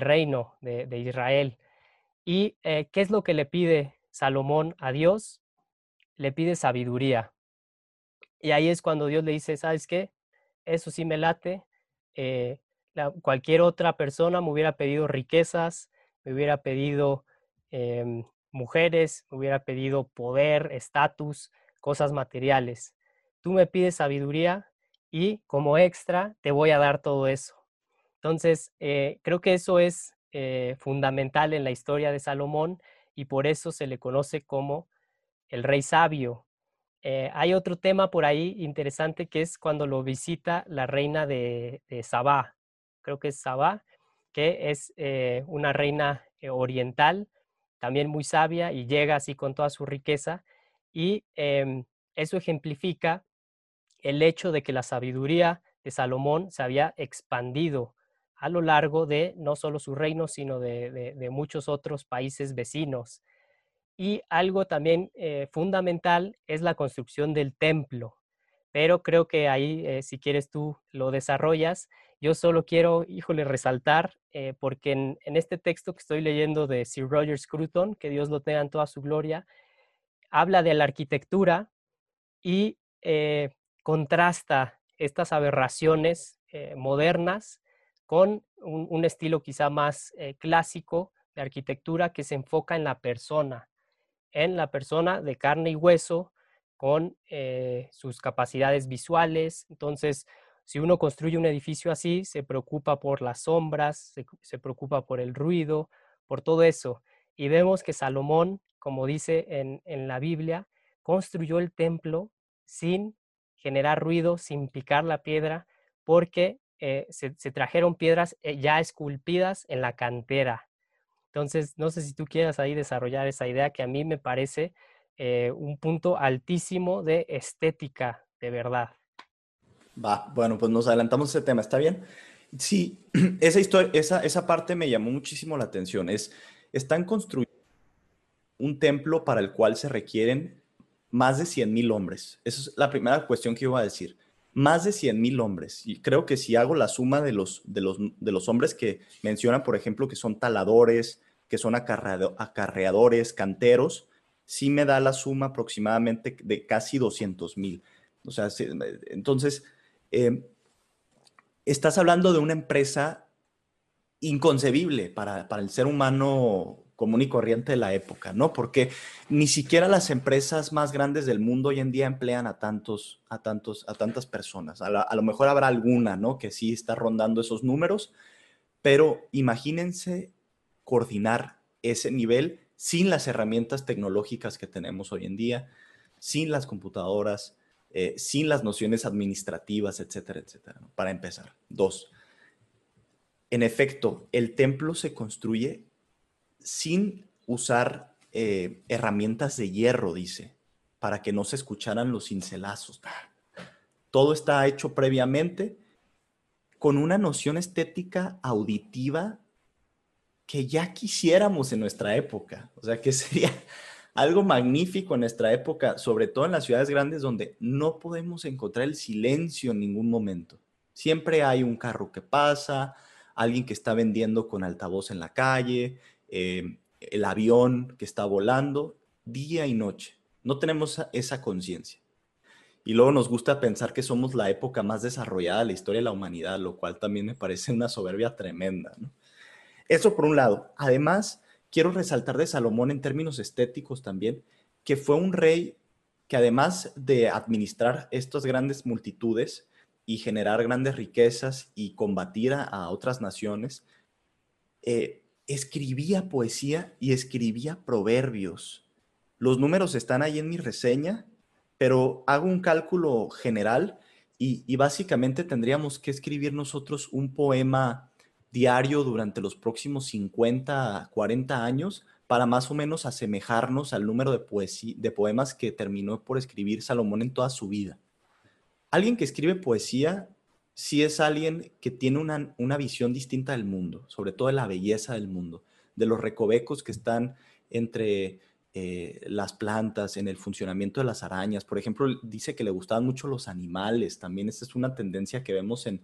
reino de Israel. ¿Y eh, qué es lo que le pide Salomón a Dios? Le pide sabiduría. Y ahí es cuando Dios le dice, ¿sabes qué? Eso sí me late. Eh, cualquier otra persona me hubiera pedido riquezas, me hubiera pedido em, mujeres, me hubiera pedido poder, estatus, cosas materiales. Tú me pides sabiduría y como extra te voy a dar todo eso. Entonces, eh, creo que eso es eh, fundamental en la historia de Salomón y por eso se le conoce como el rey sabio. Eh, hay otro tema por ahí interesante que es cuando lo visita la reina de, Sabá, creo que es Sabá, que es una reina oriental, también muy sabia y llega así con toda su riqueza y em, eso ejemplifica el hecho de que la sabiduría de Salomón se había expandido a lo largo de no solo su reino, sino de, muchos otros países vecinos. Y algo también eh, fundamental es la construcción del templo. Pero creo que ahí, eh, si quieres tú lo desarrollas, yo solo quiero, híjole, resaltar, eh, porque en, este texto que estoy leyendo de Sir Roger Scruton, que Dios lo tenga en toda su gloria, habla de la arquitectura y contrasta estas aberraciones modernas con un, estilo quizá más clásico de arquitectura que se enfoca en la persona, en la persona de carne y hueso con eh, sus capacidades visuales. Entonces, si uno construye un edificio así, se preocupa por las sombras, se, preocupa por el ruido, por todo eso. Y vemos que Salomón, como dice en, la Biblia, construyó el templo sin generar ruido, sin picar la piedra, porque eh, se, trajeron piedras eh, ya esculpidas en la cantera. Entonces, no sé si tú quieras ahí desarrollar esa idea que a mí me parece eh, un punto altísimo de estética, de verdad. Va, bueno, pues nos adelantamos ese tema, ¿está bien? Sí, esa historia, esa, esa parte me llamó muchísimo la atención. Es, están construyendo un templo para el cual se requieren más de 100 mil hombres. Esa es la primera cuestión que iba a decir. Más de 100 mil hombres. Y creo que si hago la suma de los, de, los, de los hombres que mencionan, por ejemplo, que son taladores, que son acarreadores, canteros, sí me da la suma aproximadamente de casi 200 mil. O sea, entonces, em, estás hablando de una empresa inconcebible para, para, el ser humano común y corriente de la época, ¿no? Porque ni siquiera las empresas más grandes del mundo hoy en día emplean a tantos, a tantos, a tantas personas. A, lo mejor habrá alguna, ¿no? Que sí está rondando esos números, pero imagínense coordinar ese nivel sin las herramientas tecnológicas que tenemos hoy en día, sin las computadoras, eh, sin las nociones administrativas, etcétera, etcétera, para empezar. Dos, en efecto, el templo se construye sin usar eh, herramientas de hierro, dice, para que no se escucharan los cincelazos. Todo está hecho previamente con una noción estética auditiva que ya quisiéramos en nuestra época. O sea, que sería algo magnífico en nuestra época, sobre todo en las ciudades grandes donde no podemos encontrar el silencio en ningún momento. Siempre hay un carro que pasa, alguien que está vendiendo con altavoz en la calle, eh, el avión que está volando, día y noche. No tenemos esa conciencia. Y luego nos gusta pensar que somos la época más desarrollada de la historia de la humanidad, lo cual también me parece una soberbia tremenda. Eso por un lado. Además, quiero resaltar de Salomón en términos estéticos también, que fue un rey que además de administrar estas grandes multitudes y generar grandes riquezas y combatir a, otras naciones, eh, escribía poesía y escribía proverbios. Los números están ahí en mi reseña, pero hago un cálculo general y, básicamente tendríamos que escribir nosotros un poema diario durante los próximos 50, 40 años para más o menos asemejarnos al número de, de poemas que terminó por escribir Salomón en toda su vida. Alguien que escribe poesía sí es alguien que tiene una, una visión distinta del mundo, sobre todo de la belleza del mundo, de los recovecos que están entre eh, las plantas, en el funcionamiento de las arañas. Por ejemplo, dice que le gustaban mucho los animales. También esta es una tendencia que vemos en,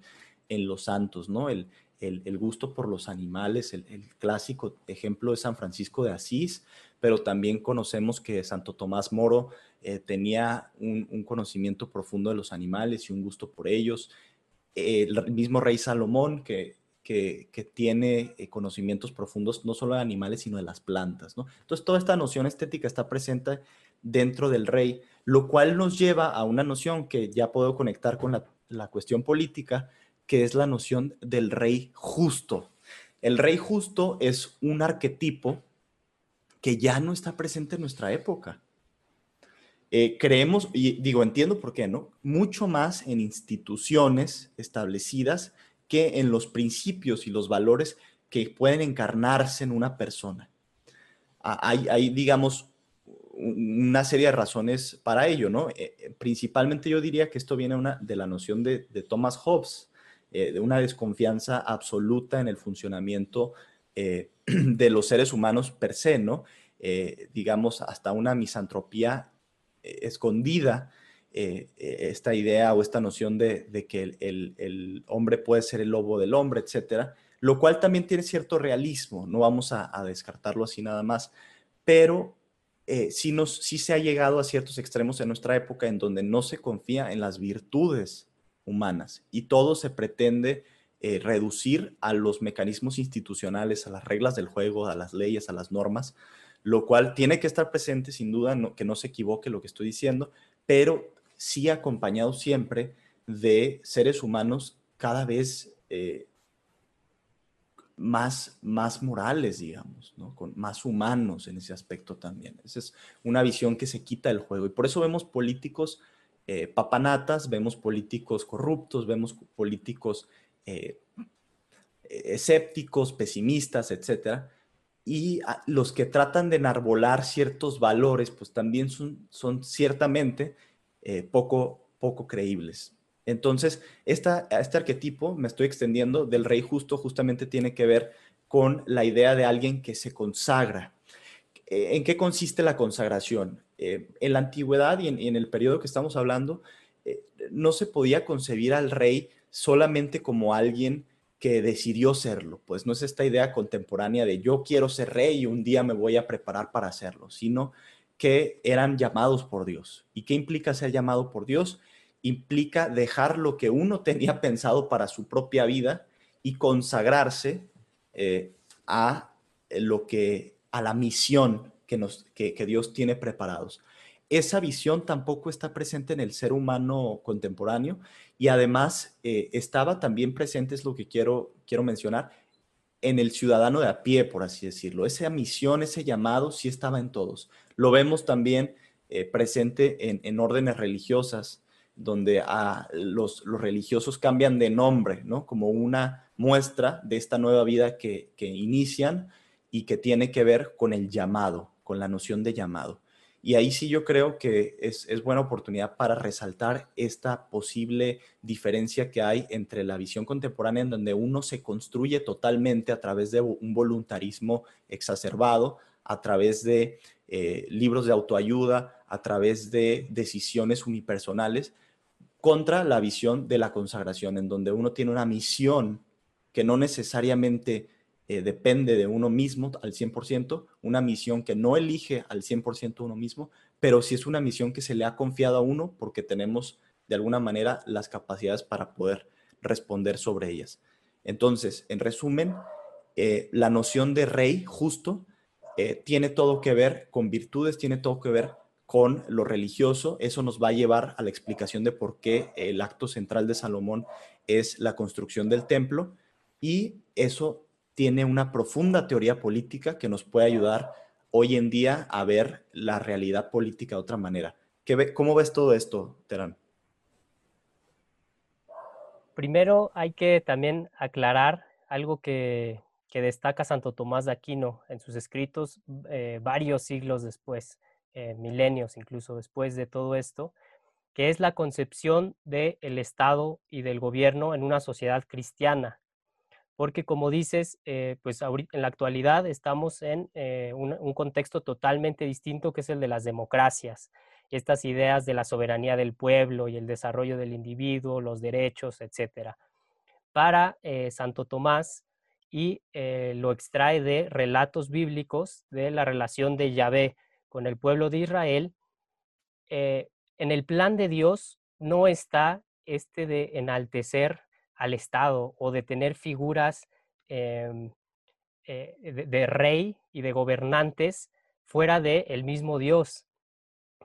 en los santos, ¿no? El, el, gusto por los animales, el, clásico ejemplo de San Francisco de Asís, pero también conocemos que Santo Tomás Moro eh, tenía un, conocimiento profundo de los animales y un gusto por ellos. El mismo rey Salomón, que, que, tiene eh, conocimientos profundos no solo de animales, sino de las plantas. ¿no? Entonces, toda esta noción estética está presente dentro del rey, lo cual nos lleva a una noción que ya puedo conectar con la, la cuestión política, que es la noción del rey justo. El rey justo es un arquetipo que ya no está presente en nuestra época. Eh, creemos, y digo, entiendo por qué, ¿no? Mucho más en instituciones establecidas que en los principios y los valores que pueden encarnarse en una persona. Ah, hay, hay digamos, una serie de razones para ello, ¿no? Eh, eh, principalmente yo diría que esto viene de la noción de, Thomas Hobbes, de una desconfianza absoluta en el funcionamiento de los seres humanos per se, ¿no? digamos, hasta una misantropía eh, escondida, esta idea o esta noción de, que el, hombre puede ser el lobo del hombre, etcétera, lo cual también tiene cierto realismo, no vamos a, descartarlo así nada más, pero sí, nos, sí se ha llegado a ciertos extremos en nuestra época en donde no se confía en las virtudes humanas y todo se pretende eh, reducir a los mecanismos institucionales, a las reglas del juego, a las leyes, a las normas, lo cual tiene que estar presente sin duda, que no se equivoque lo que estoy diciendo, pero sí acompañado siempre de seres humanos cada vez eh, más, más morales, digamos, Con, más humanos en ese aspecto también. Esa es una visión que se quita del juego. Y por eso vemos políticos eh, papanatas, vemos políticos corruptos, vemos políticos eh, escépticos, pesimistas, etc. Y los que tratan de enarbolar ciertos valores, pues también son, son ciertamente eh, poco, poco creíbles. Entonces, esta, este arquetipo, me estoy extendiendo, del rey justo justamente tiene que ver con la idea de alguien que se consagra. ¿En qué consiste la consagración? Eh, en la antigüedad y en, el periodo que estamos hablando, eh, no se podía concebir al rey solamente como alguien que decidió serlo, pues no es esta idea contemporánea de yo quiero ser rey y un día me voy a preparar para hacerlo, sino que eran llamados por Dios. ¿Y qué implica ser llamado por Dios? Implica dejar lo que uno tenía pensado para su propia vida y consagrarse eh, a lo que a la misión que, Dios tiene preparados. Esa visión tampoco está presente en el ser humano contemporáneo y además eh, estaba también presente, es lo que quiero, quiero mencionar, en el ciudadano de a pie, por así decirlo. Esa misión, ese llamado sí estaba en todos. Lo vemos también eh, presente en, órdenes religiosas, donde a los, religiosos cambian de nombre, ¿no? Como una muestra de esta nueva vida que, que inician y que tiene que ver con el llamado, con la noción de llamado. Y ahí sí yo creo que es, buena oportunidad para resaltar esta posible diferencia que hay entre la visión contemporánea en donde uno se construye totalmente a través de un voluntarismo exacerbado, a través de eh, libros de autoayuda, a través de decisiones unipersonales, contra la visión de la consagración, en donde uno tiene una misión que no necesariamente eh, depende de uno mismo al 100%, una misión que no elige al 100% uno mismo, pero sí es una misión que se le ha confiado a uno porque tenemos de alguna manera las capacidades para poder responder sobre ellas. Entonces, en resumen, eh, la noción de rey justo eh, tiene todo que ver con virtudes, tiene todo que ver con lo religioso. Eso nos va a llevar a la explicación de por qué el acto central de Salomón es la construcción del templo y eso tiene una profunda teoría política que nos puede ayudar hoy en día a ver la realidad política de otra manera. ¿Qué ¿Cómo ves todo esto, Terán? Primero hay que también aclarar algo que, destaca Santo Tomás de Aquino en sus escritos eh, varios siglos después, eh, milenios incluso después de todo esto, que es la concepción del Estado y del gobierno en una sociedad cristiana porque como dices, eh, pues en la actualidad estamos en eh, un, contexto totalmente distinto que es el de las democracias. Estas ideas de la soberanía del pueblo y el desarrollo del individuo, los derechos, etc. Para eh, Santo Tomás, y lo extrae de relatos bíblicos de la relación de Yahvé con el pueblo de Israel, en el plan de Dios no está este de enaltecer al Estado o de tener figuras em, eh, de, rey y de gobernantes fuera del el mismo Dios.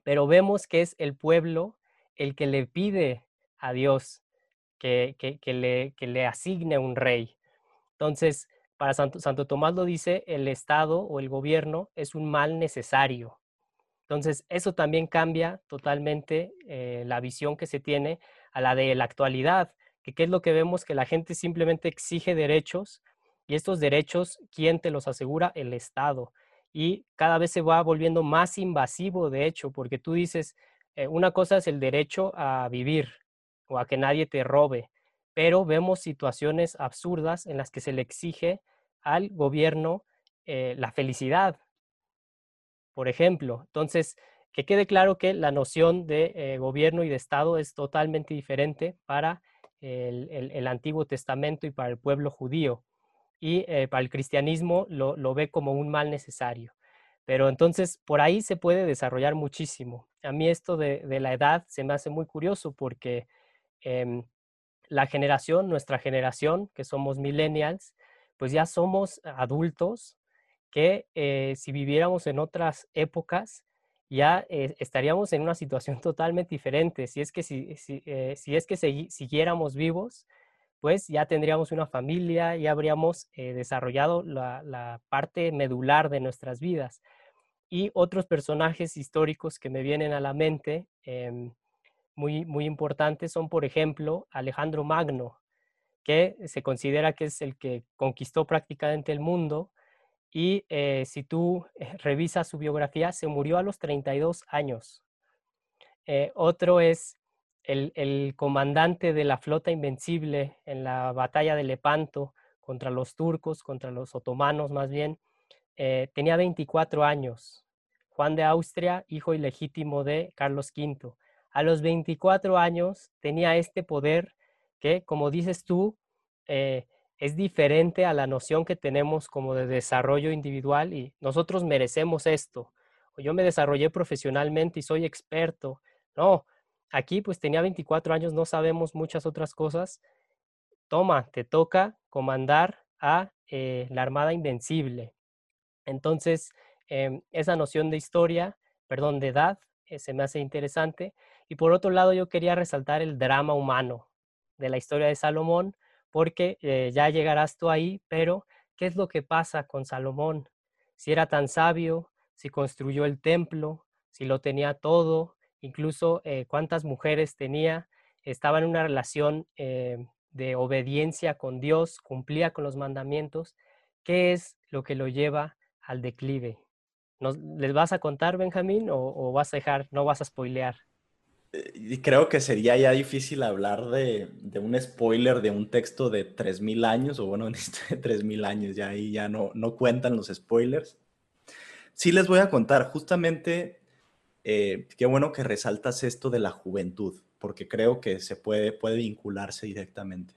Pero vemos que es el pueblo el que le pide a Dios que, le, que le asigne un rey. Entonces, para Santo, Santo, Tomás lo dice, el Estado o el gobierno es un mal necesario. Entonces, eso también cambia totalmente eh, la visión que se tiene a la de la actualidad, que qué es lo que vemos, que la gente simplemente exige derechos y estos derechos, ¿quién te los asegura? El Estado. Y cada vez se va volviendo más invasivo, de hecho, porque tú dices, eh, una cosa es el derecho a vivir o a que nadie te robe, pero vemos situaciones absurdas en las que se le exige al gobierno eh, la felicidad. por ejemplo. Entonces, que quede claro que la noción de eh, gobierno y de Estado es totalmente diferente para el, Antiguo Testamento y para el pueblo judío. Y eh, para el cristianismo lo, ve como un mal necesario. Pero entonces por ahí se puede desarrollar muchísimo. A mí esto de, la edad se me hace muy curioso porque em, la generación, nuestra generación, que somos millennials, pues ya somos adultos que eh, si viviéramos en otras épocas, ya eh, estaríamos en una situación totalmente diferente. Si es que, si, eh, es que siguiéramos vivos, pues ya tendríamos una familia, ya habríamos eh, desarrollado la, parte medular de nuestras vidas. Y otros personajes históricos que me vienen a la mente, em, muy, muy importantes, son, por ejemplo, Alejandro Magno, que se considera que es el que conquistó prácticamente el mundo y eh, si tú eh, revisas su biografía, se murió a los 32 años. Eh, otro es el, comandante de la flota invencible en la batalla de Lepanto contra los turcos, contra los otomanos más bien. tenía 24 años. Juan de Austria, hijo ilegítimo de Carlos V. A los 24 años tenía este poder que, como dices tú, es diferente a la noción que tenemos como de desarrollo individual y nosotros merecemos esto. Yo me desarrollé profesionalmente y soy experto. No, aquí pues tenía 24 años, no sabemos muchas otras cosas. Toma, te toca comandar a eh, la Armada Invencible. Entonces, em, esa noción de historia, perdón, de edad, eh, se me hace interesante. Y por otro lado, yo quería resaltar el drama humano de la historia de Salomón, porque eh, ya llegarás tú ahí, pero ¿qué es lo que pasa con Salomón? Si era tan sabio, si construyó el templo, si lo tenía todo, incluso eh, cuántas mujeres tenía, estaba en una relación eh, de obediencia con Dios, cumplía con los mandamientos, ¿qué es lo que lo lleva al declive? ¿Les vas a contar, Benjamín, o, o vas a dejar, no vas a spoilear? Creo que sería ya difícil hablar de, un spoiler de un texto de 3.000 años, o bueno, de 3.000 años, ya ahí ya no, no cuentan los spoilers. Sí les voy a contar, justamente, eh, qué bueno que resaltas esto de la juventud, porque creo que se puede, puede vincularse directamente.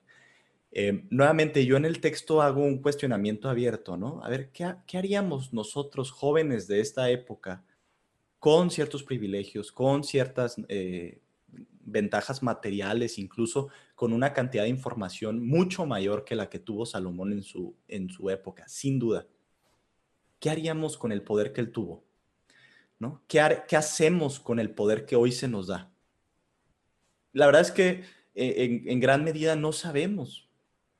Eh, nuevamente, yo en el texto hago un cuestionamiento abierto, ¿no? A ver, ¿qué, ¿qué haríamos nosotros jóvenes de esta época? Con ciertos privilegios, con ciertas eh, ventajas materiales, incluso con una cantidad de información mucho mayor que la que tuvo Salomón en su, en su época, sin duda. ¿Qué haríamos con el poder que él tuvo? ¿No? ¿Qué, hacemos con el poder que hoy se nos da? La verdad es que eh, en, gran medida no sabemos.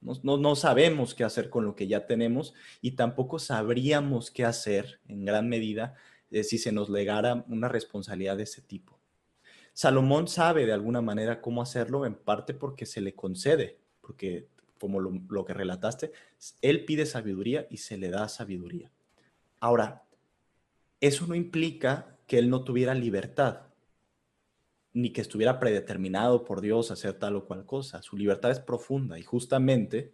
No, no, sabemos qué hacer con lo que ya tenemos y tampoco sabríamos qué hacer en gran medida si se nos legara una responsabilidad de ese tipo. Salomón sabe de alguna manera cómo hacerlo, en parte porque se le concede, porque como lo, que relataste, él pide sabiduría y se le da sabiduría. Ahora, eso no implica que él no tuviera libertad, ni que estuviera predeterminado por Dios a hacer tal o cual cosa. Su libertad es profunda y justamente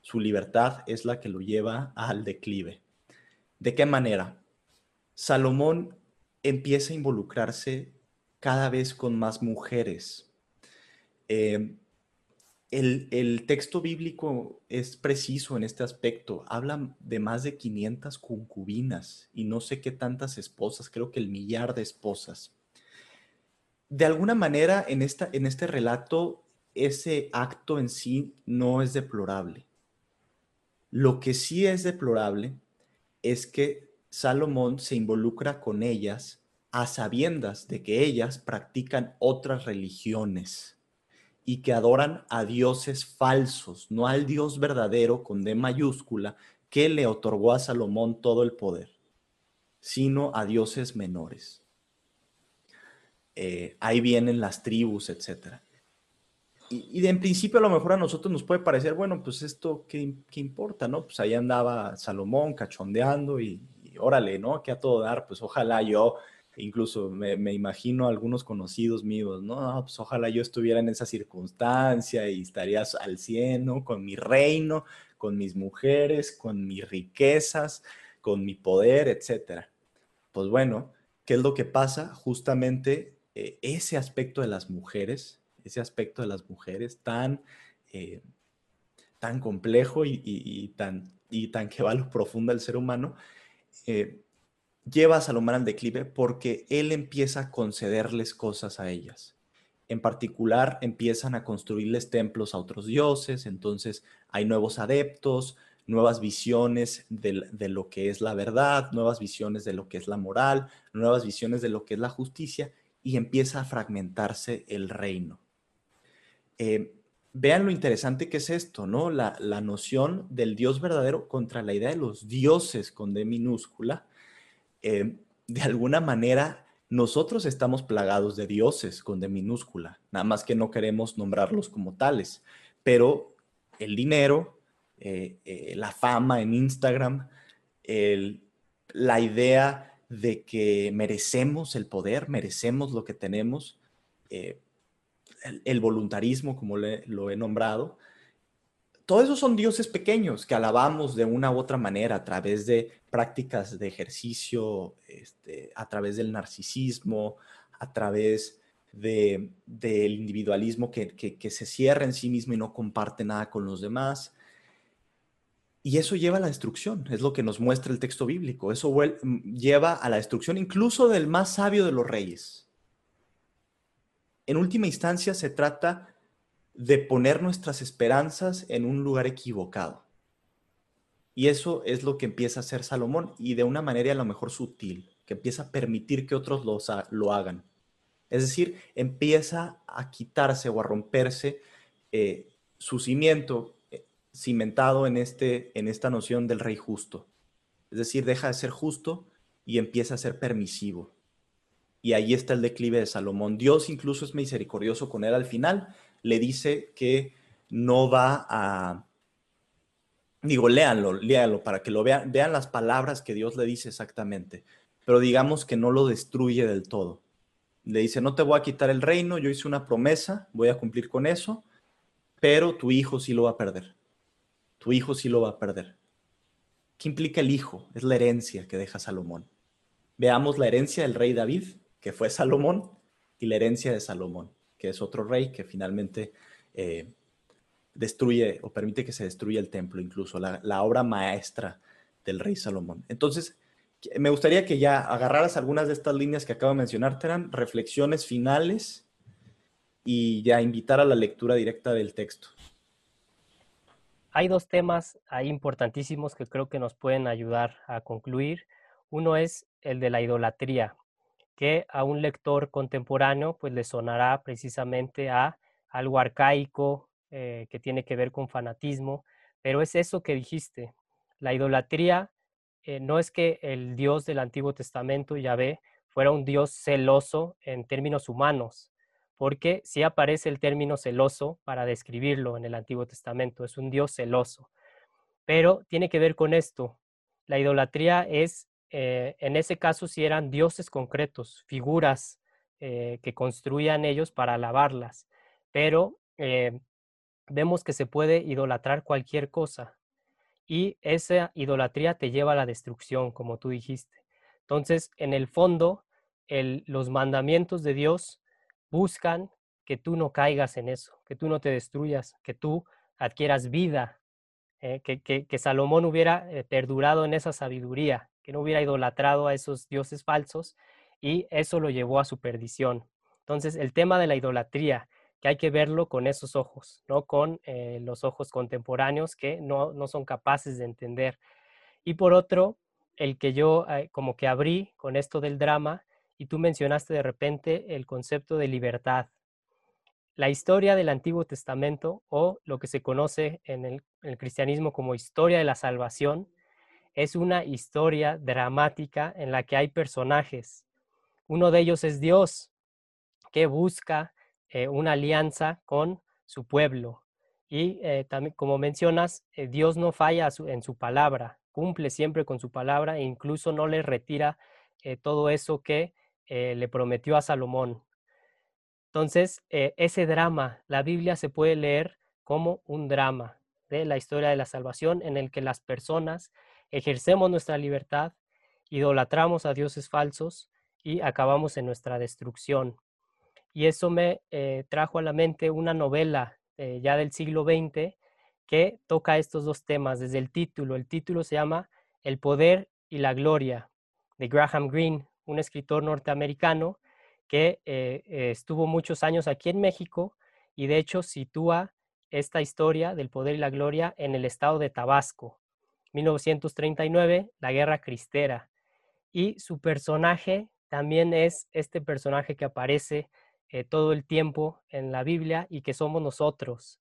su libertad es la que lo lleva al declive. ¿De qué manera? Salomón empieza a involucrarse cada vez con más mujeres. Eh, el, texto bíblico es preciso en este aspecto. Habla de más de 500 concubinas y no sé qué tantas esposas, creo que el millar de esposas. De alguna manera, en, esta, en este relato, ese acto en sí no es deplorable. Lo que sí es deplorable es que Salomón se involucra con ellas a sabiendas de que ellas practican otras religiones y que adoran a dioses falsos, no al Dios verdadero con D mayúscula que le otorgó a Salomón todo el poder, sino a dioses menores. Eh, ahí vienen las tribus, etc. Y, en principio a lo mejor a nosotros nos puede parecer, bueno, pues esto, ¿qué, importa? ¿No? Pues ahí andaba Salomón cachondeando y, órale, ¿no? Que a todo dar, pues ojalá yo, incluso me, imagino algunos conocidos míos, ¿no? Pues ojalá yo estuviera en esa circunstancia y estarías al cielo Con mi reino, con mis mujeres, con mis riquezas, con mi poder, etcétera. Pues bueno, ¿qué es lo que pasa? Justamente eh, ese aspecto de las mujeres, ese aspecto de las mujeres tan, eh, tan complejo y, tan, y tan que va a lo profundo del ser humano, eh, lleva a Salomón al declive porque él empieza a concederles cosas a ellas. En particular, empiezan a construirles templos a otros dioses, entonces hay nuevos adeptos, nuevas visiones de, lo que es la verdad, nuevas visiones de lo que es la moral, nuevas visiones de lo que es la justicia, y empieza a fragmentarse el reino. Eh, vean lo interesante que es esto, ¿no? La, la, noción del Dios verdadero contra la idea de los dioses con D minúscula. Eh, de alguna manera, nosotros estamos plagados de dioses con D minúscula, nada más que no queremos nombrarlos como tales, pero el dinero, eh, eh, la fama en Instagram, la idea de que merecemos el poder, merecemos lo que tenemos, el, voluntarismo, como lo he nombrado. Todos esos son dioses pequeños que alabamos de una u otra manera a través de prácticas de ejercicio, este, a través del narcisismo, a través del individualismo que, que, se cierra en sí mismo y no comparte nada con los demás. Y eso lleva a la destrucción, es lo que nos muestra el texto bíblico. Eso lleva a la destrucción incluso del más sabio de los reyes. En última instancia se trata de poner nuestras esperanzas en un lugar equivocado. Y eso es lo que empieza a hacer Salomón y de una manera a lo mejor sutil, que empieza a permitir que otros lo, hagan. Es decir, empieza a quitarse o a romperse eh, su cimiento cimentado en, este, en esta noción del rey justo. Es decir, deja de ser justo y empieza a ser permisivo. Y ahí está el declive de Salomón. Dios incluso es misericordioso con él al final. Le dice que no va a... Digo, léanlo, léanlo para que lo vean, vean las palabras que Dios le dice exactamente. Pero digamos que no lo destruye del todo. Le dice, no te voy a quitar el reino, yo hice una promesa, voy a cumplir con eso, pero tu hijo sí lo va a perder tu hijo sí lo va a perder. ¿Qué implica el hijo? Es la herencia que deja Salomón. Veamos la herencia del rey David, que fue Salomón, y la herencia de Salomón, que es otro rey que finalmente eh, destruye o permite que se destruya el templo, incluso la, obra maestra del rey Salomón. Entonces, me gustaría que ya agarraras algunas de estas líneas que acabo de mencionar, eran reflexiones finales y ya invitar a la lectura directa del texto hay dos temas ahí importantísimos que creo que nos pueden ayudar a concluir. Uno es el de la idolatría, que a un lector contemporáneo pues le sonará precisamente a algo arcaico eh, que tiene que ver con fanatismo, pero es eso que dijiste. La idolatría eh, no es que el Dios del Antiguo Testamento, Yahvé, fuera un Dios celoso en términos humanos, porque sí aparece el término celoso para describirlo en el Antiguo Testamento, es un Dios celoso. Pero tiene que ver con esto. La idolatría es, eh, en ese caso, si eran dioses concretos, figuras eh, que construían ellos para alabarlas. Pero eh, vemos que se puede idolatrar cualquier cosa y esa idolatría te lleva a la destrucción, como tú dijiste. Entonces, en el fondo, los mandamientos de Dios buscan que tú no caigas en eso, que tú no te destruyas, que tú adquieras vida, eh, que, Salomón hubiera perdurado en esa sabiduría, que no hubiera idolatrado a esos dioses falsos y eso lo llevó a su perdición. Entonces, el tema de la idolatría, que hay que verlo con esos ojos, no con eh, los ojos contemporáneos que no, no, son capaces de entender. Y por otro, el que yo como que abrí con esto del drama y tú mencionaste de repente el concepto de libertad. La historia del Antiguo Testamento o lo que se conoce en el, cristianismo como historia de la salvación es una historia dramática en la que hay personajes. Uno de ellos es Dios, que busca eh, una alianza con su pueblo. Y eh, también, como mencionas, eh, Dios no falla en su palabra, cumple siempre con su palabra e incluso no le retira todo eso que le prometió a Salomón. Entonces, ese drama, la Biblia se puede leer como un drama de la historia de la salvación en el que las personas ejercemos nuestra libertad idolatramos a dioses falsos y acabamos en nuestra destrucción. Y eso me eh, trajo a la mente una novela eh, ya del siglo XX que toca estos dos temas desde el título. El título se llama El poder y la gloria de Graham Greene, un escritor norteamericano que eh, estuvo muchos años aquí en México y de hecho sitúa esta historia del poder y la gloria en el estado de Tabasco. 1939, la guerra cristera. Y su personaje también es este personaje que aparece eh, todo el tiempo en la Biblia y que somos nosotros,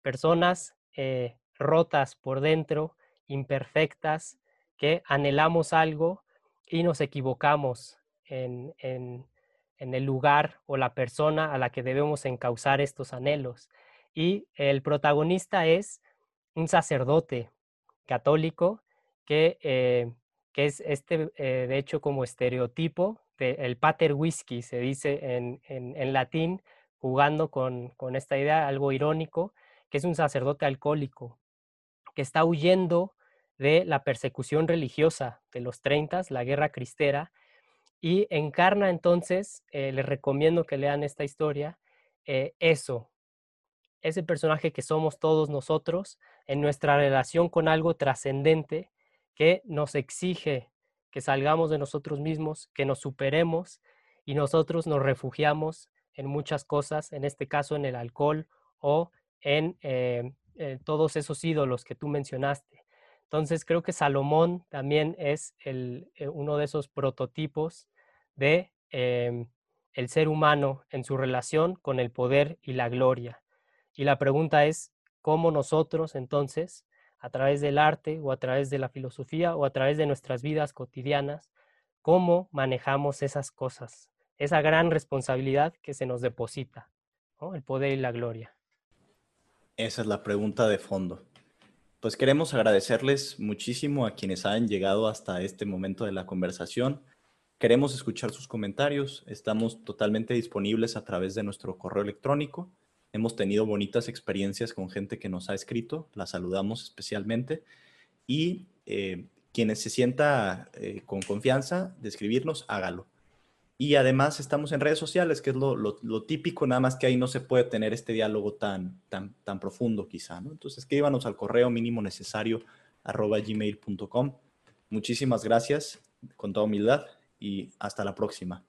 personas eh, rotas por dentro, imperfectas, que anhelamos algo y nos equivocamos en, el lugar o la persona a la que debemos encauzar estos anhelos. Y el protagonista es un sacerdote católico que, eh, que es este, eh, de hecho, como estereotipo del pater whisky, se dice en, en, latín, jugando con, con, esta idea, algo irónico, que es un sacerdote alcohólico, que está huyendo de la persecución religiosa de los 30, la guerra cristera, y encarna entonces, eh, les recomiendo que lean esta historia, eh, eso, ese personaje que somos todos nosotros en nuestra relación con algo trascendente que nos exige que salgamos de nosotros mismos, que nos superemos y nosotros nos refugiamos en muchas cosas, en este caso en el alcohol o en eh, todos esos ídolos que tú mencionaste. Entonces creo que Salomón también es el, uno de esos prototipos de em, el ser humano en su relación con el poder y la gloria. Y la pregunta es, ¿cómo nosotros entonces, a través del arte o a través de la filosofía o a través de nuestras vidas cotidianas, cómo manejamos esas cosas, esa gran responsabilidad que se nos deposita, el poder y la gloria? Esa es la pregunta de fondo. Pues queremos agradecerles muchísimo a quienes han llegado hasta este momento de la conversación. Queremos escuchar sus comentarios. Estamos totalmente disponibles a través de nuestro correo electrónico. Hemos tenido bonitas experiencias con gente que nos ha escrito. La saludamos especialmente. Y eh, quienes se sienta eh, con confianza de escribirnos, hágalo. Y además estamos en redes sociales, que es lo, lo, típico, nada más que ahí no se puede tener este diálogo tan, tan, tan profundo quizá. ¿no? Entonces escríbanos al correo mínimo necesario arroba gmail.com. Muchísimas gracias, con toda humildad y hasta la próxima.